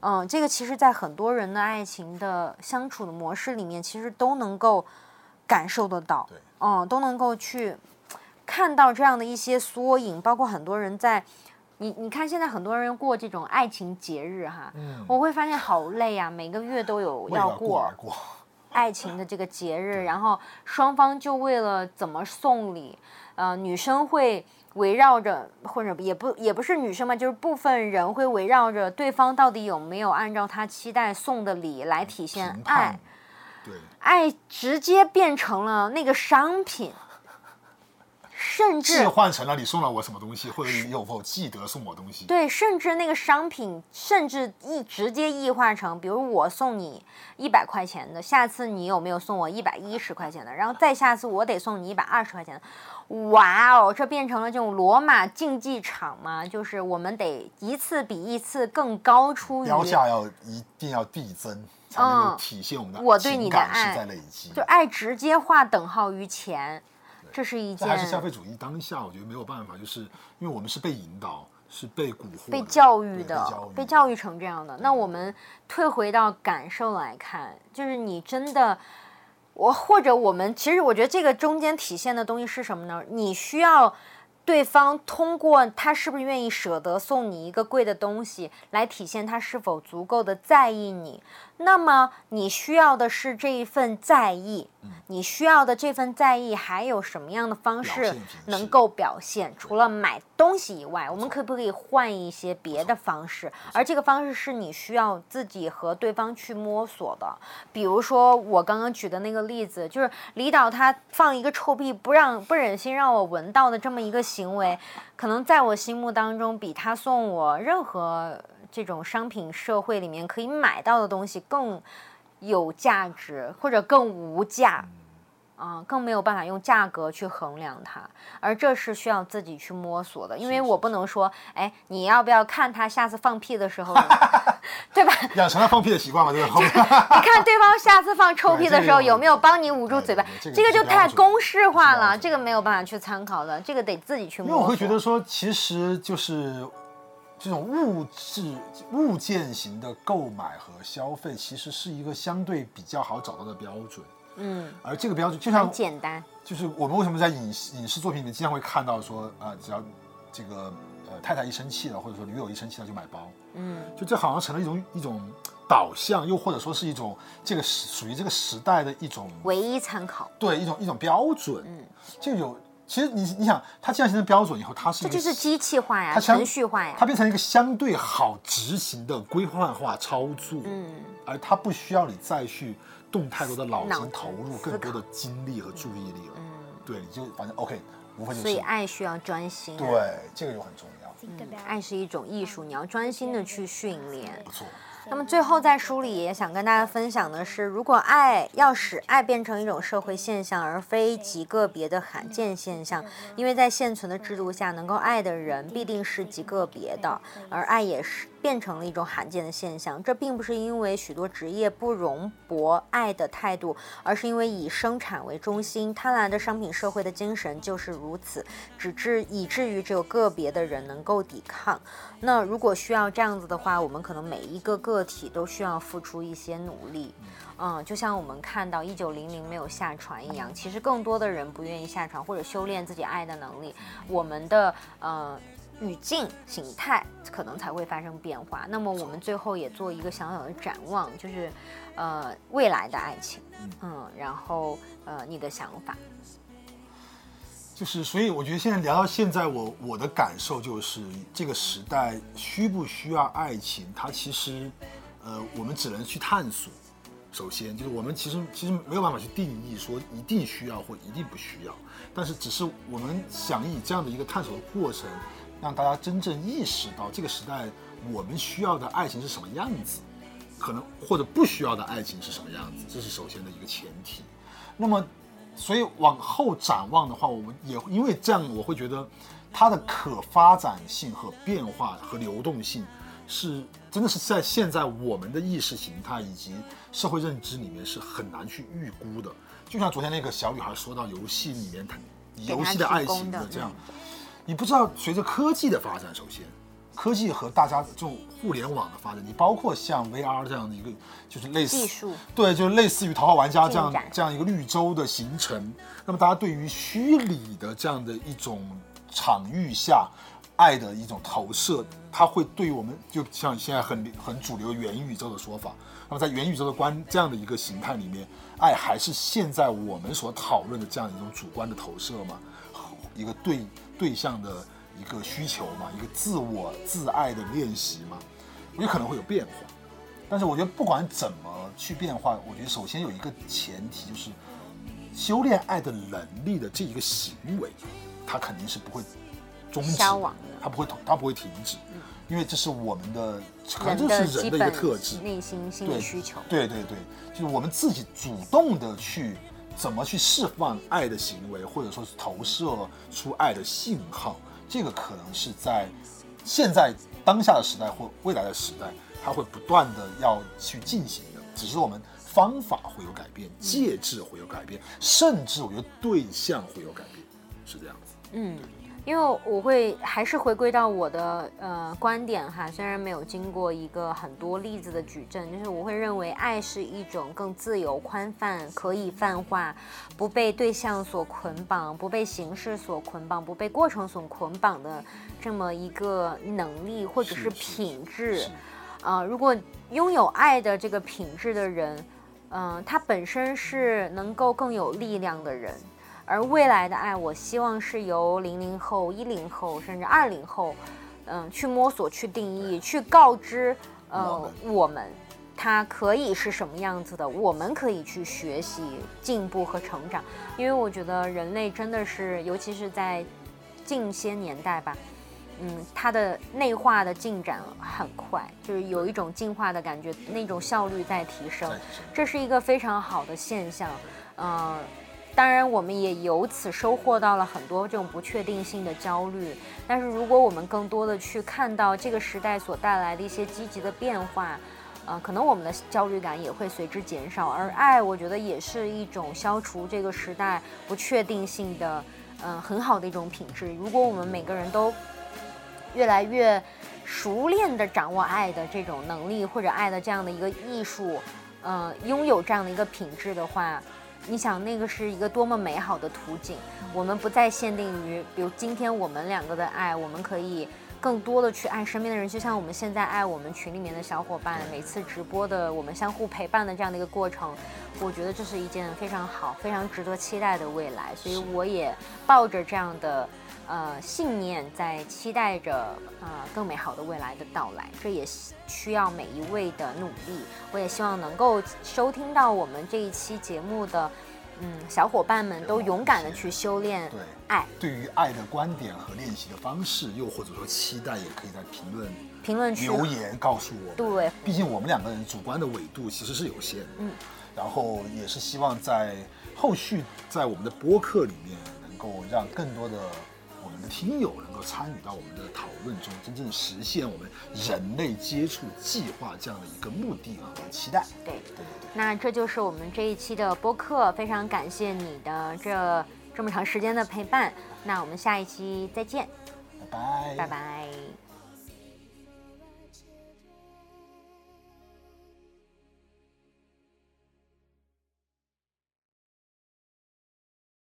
嗯，这个其实，在很多人的爱情的相处的模式里面，其实都能够感受得到。嗯，都能够去看到这样的一些缩影，包括很多人在。你你看，现在很多人过这种爱情节日哈，我会发现好累啊，每个月都有要过爱情的这个节日，然后双方就为了怎么送礼，呃，女生会围绕着，或者也不也不是女生嘛，就是部分人会围绕着对方到底有没有按照他期待送的礼来体现爱，对，爱直接变成了那个商品。甚至换成了你送了我什么东西，或者你有否记得送我东西？对，甚至那个商品，甚至一直接异化成，比如我送你一百块钱的，下次你有没有送我一百一十块钱的？然后再下次我得送你一百二十块钱的。哇哦，这变成了这种罗马竞技场嘛？就是我们得一次比一次更高出，标价要一定要递增，才能够体现我们的我对你的爱是在累积，就爱直接划等号于钱。这是一件，还是消费主义当下，我觉得没有办法，就是因为我们是被引导，是被蛊惑、被教育的，被教育成这样的。那我们退回到感受来看，就是你真的，我或者我们，其实我觉得这个中间体现的东西是什么呢？你需要对方通过他是不是愿意舍得送你一个贵的东西，来体现他是否足够的在意你。那么你需要的是这一份在意，你需要的这份在意还有什么样的方式能够表现？除了买东西以外，我们可不可以换一些别的方式？而这个方式是你需要自己和对方去摸索的。比如说我刚刚举的那个例子，就是李导他放一个臭屁不让不忍心让我闻到的这么一个行为，*laughs* 可能在我心目当中比他送我任何。这种商品社会里面可以买到的东西更有价值，或者更无价，啊，更没有办法用价格去衡量它，而这是需要自己去摸索的。因为我不能说，哎，你要不要看他下次放屁的时候，*laughs* 对吧？养成了放屁的习惯嘛，对吧？你看对方下次放臭屁的时候有没有帮你捂住嘴巴？这个就太公式化了，这个没有办法去参考的，这个得自己去摸索。因为我会觉得说，其实就是。这种物质物件型的购买和消费，其实是一个相对比较好找到的标准。嗯，而这个标准就像很简单，就是我们为什么在影影视作品里面经常会看到说啊，只要这个呃太太一生气了，或者说女友一生气了就买包。嗯，就这好像成了一种一种导向，又或者说是一种这个属于这个时代的一种唯一参考，对一种一种标准。嗯，就有。其实你你想，它既然形成标准以后，它是这就是机器化呀，程序化呀，它变成一个相对好执行的规范化操作，嗯，而它不需要你再去动太多的脑筋投入更多的精力和注意力了，嗯，对，你就反正 OK，无非就是。所以爱需要专心，对，这个就很重要。嗯爱是一种艺术，你要专心的去训练。不错。那么最后在书里也想跟大家分享的是，如果爱要使爱变成一种社会现象，而非极个别的罕见现象，因为在现存的制度下，能够爱的人必定是极个别的，而爱也是。变成了一种罕见的现象，这并不是因为许多职业不容博爱的态度，而是因为以生产为中心、贪婪的商品社会的精神就是如此，只至以至于只有个别的人能够抵抗。那如果需要这样子的话，我们可能每一个个体都需要付出一些努力。嗯，就像我们看到一九零零没有下船一样，其实更多的人不愿意下船或者修炼自己爱的能力。我们的呃。语境形态可能才会发生变化。那么我们最后也做一个小小的展望，就是，呃，未来的爱情，嗯，然后呃，你的想法，就是，所以我觉得现在聊到现在，我我的感受就是，这个时代需不需要爱情？它其实，呃，我们只能去探索。首先，就是我们其实其实没有办法去定义说一定需要或一定不需要，但是只是我们想以这样的一个探索的过程。让大家真正意识到这个时代我们需要的爱情是什么样子，可能或者不需要的爱情是什么样子，这是首先的一个前提。那么，所以往后展望的话，我们也因为这样，我会觉得它的可发展性和变化和流动性是真的是在现在我们的意识形态以及社会认知里面是很难去预估的。就像昨天那个小女孩说到游戏里面，游戏的爱情的这样。你不知道，随着科技的发展，首先，科技和大家这种互联网的发展，你包括像 VR 这样的一个，就是类似技术，对，就是类似于《桃花玩家》这样这样一个绿洲的形成。那么，大家对于虚拟的这样的一种场域下爱的一种投射，它会对我们，就像现在很很主流元宇宙的说法。那么，在元宇宙的观这样的一个形态里面，爱还是现在我们所讨论的这样一种主观的投射吗？一个对。对象的一个需求嘛，一个自我自爱的练习嘛，也可能会有变化。但是我觉得不管怎么去变化，我觉得首先有一个前提就是修炼爱的能力的这一个行为，它肯定是不会终止，它不会它不会停止，因为这是我们的，可能这是人的一个特质，内心心理需求。对对对，就是我们自己主动的去。怎么去释放爱的行为，或者说是投射出爱的信号？这个可能是在现在当下的时代或未来的时代，它会不断的要去进行的。只是我们方法会有改变，介质会有改变，甚至我觉得对象会有改变，是这样子。嗯。因为我会还是回归到我的呃观点哈，虽然没有经过一个很多例子的举证，就是我会认为爱是一种更自由宽泛、可以泛化、不被对象所捆绑、不被形式所捆绑、不被过程所捆绑的这么一个能力或者是品质。啊，如果拥有爱的这个品质的人，嗯，他本身是能够更有力量的人。而未来的爱，我希望是由零零后、一零后甚至二零后，嗯，去摸索、去定义、去告知，呃，我们，它可以是什么样子的？我们可以去学习、进步和成长。因为我觉得人类真的是，尤其是在近些年代吧，嗯，它的内化的进展很快，就是有一种进化的感觉，那种效率在提升，这是一个非常好的现象，嗯。当然，我们也由此收获到了很多这种不确定性的焦虑。但是，如果我们更多的去看到这个时代所带来的一些积极的变化，呃，可能我们的焦虑感也会随之减少。而爱，我觉得也是一种消除这个时代不确定性的，嗯，很好的一种品质。如果我们每个人都越来越熟练的掌握爱的这种能力，或者爱的这样的一个艺术，嗯，拥有这样的一个品质的话。你想那个是一个多么美好的图景，我们不再限定于，比如今天我们两个的爱，我们可以更多的去爱身边的人，就像我们现在爱我们群里面的小伙伴，每次直播的我们相互陪伴的这样的一个过程，我觉得这是一件非常好、非常值得期待的未来，所以我也抱着这样的。呃，信念在期待着呃更美好的未来的到来，这也需要每一位的努力。我也希望能够收听到我们这一期节目的，嗯小伙伴们都勇敢的去修炼对爱。对于爱的观点和练习的方式，又或者说期待，也可以在评论评论区留言告诉我。对毕竟我们两个人主观的纬度其实是有限。嗯，然后也是希望在后续在我们的播客里面，能够让更多的我听友能够参与到我们的讨论中，真正实现我们人类接触计划这样的一个目的啊和期待。对，对对对。那这就是我们这一期的播客，非常感谢你的这这么长时间的陪伴。那我们下一期再见，拜拜。拜拜。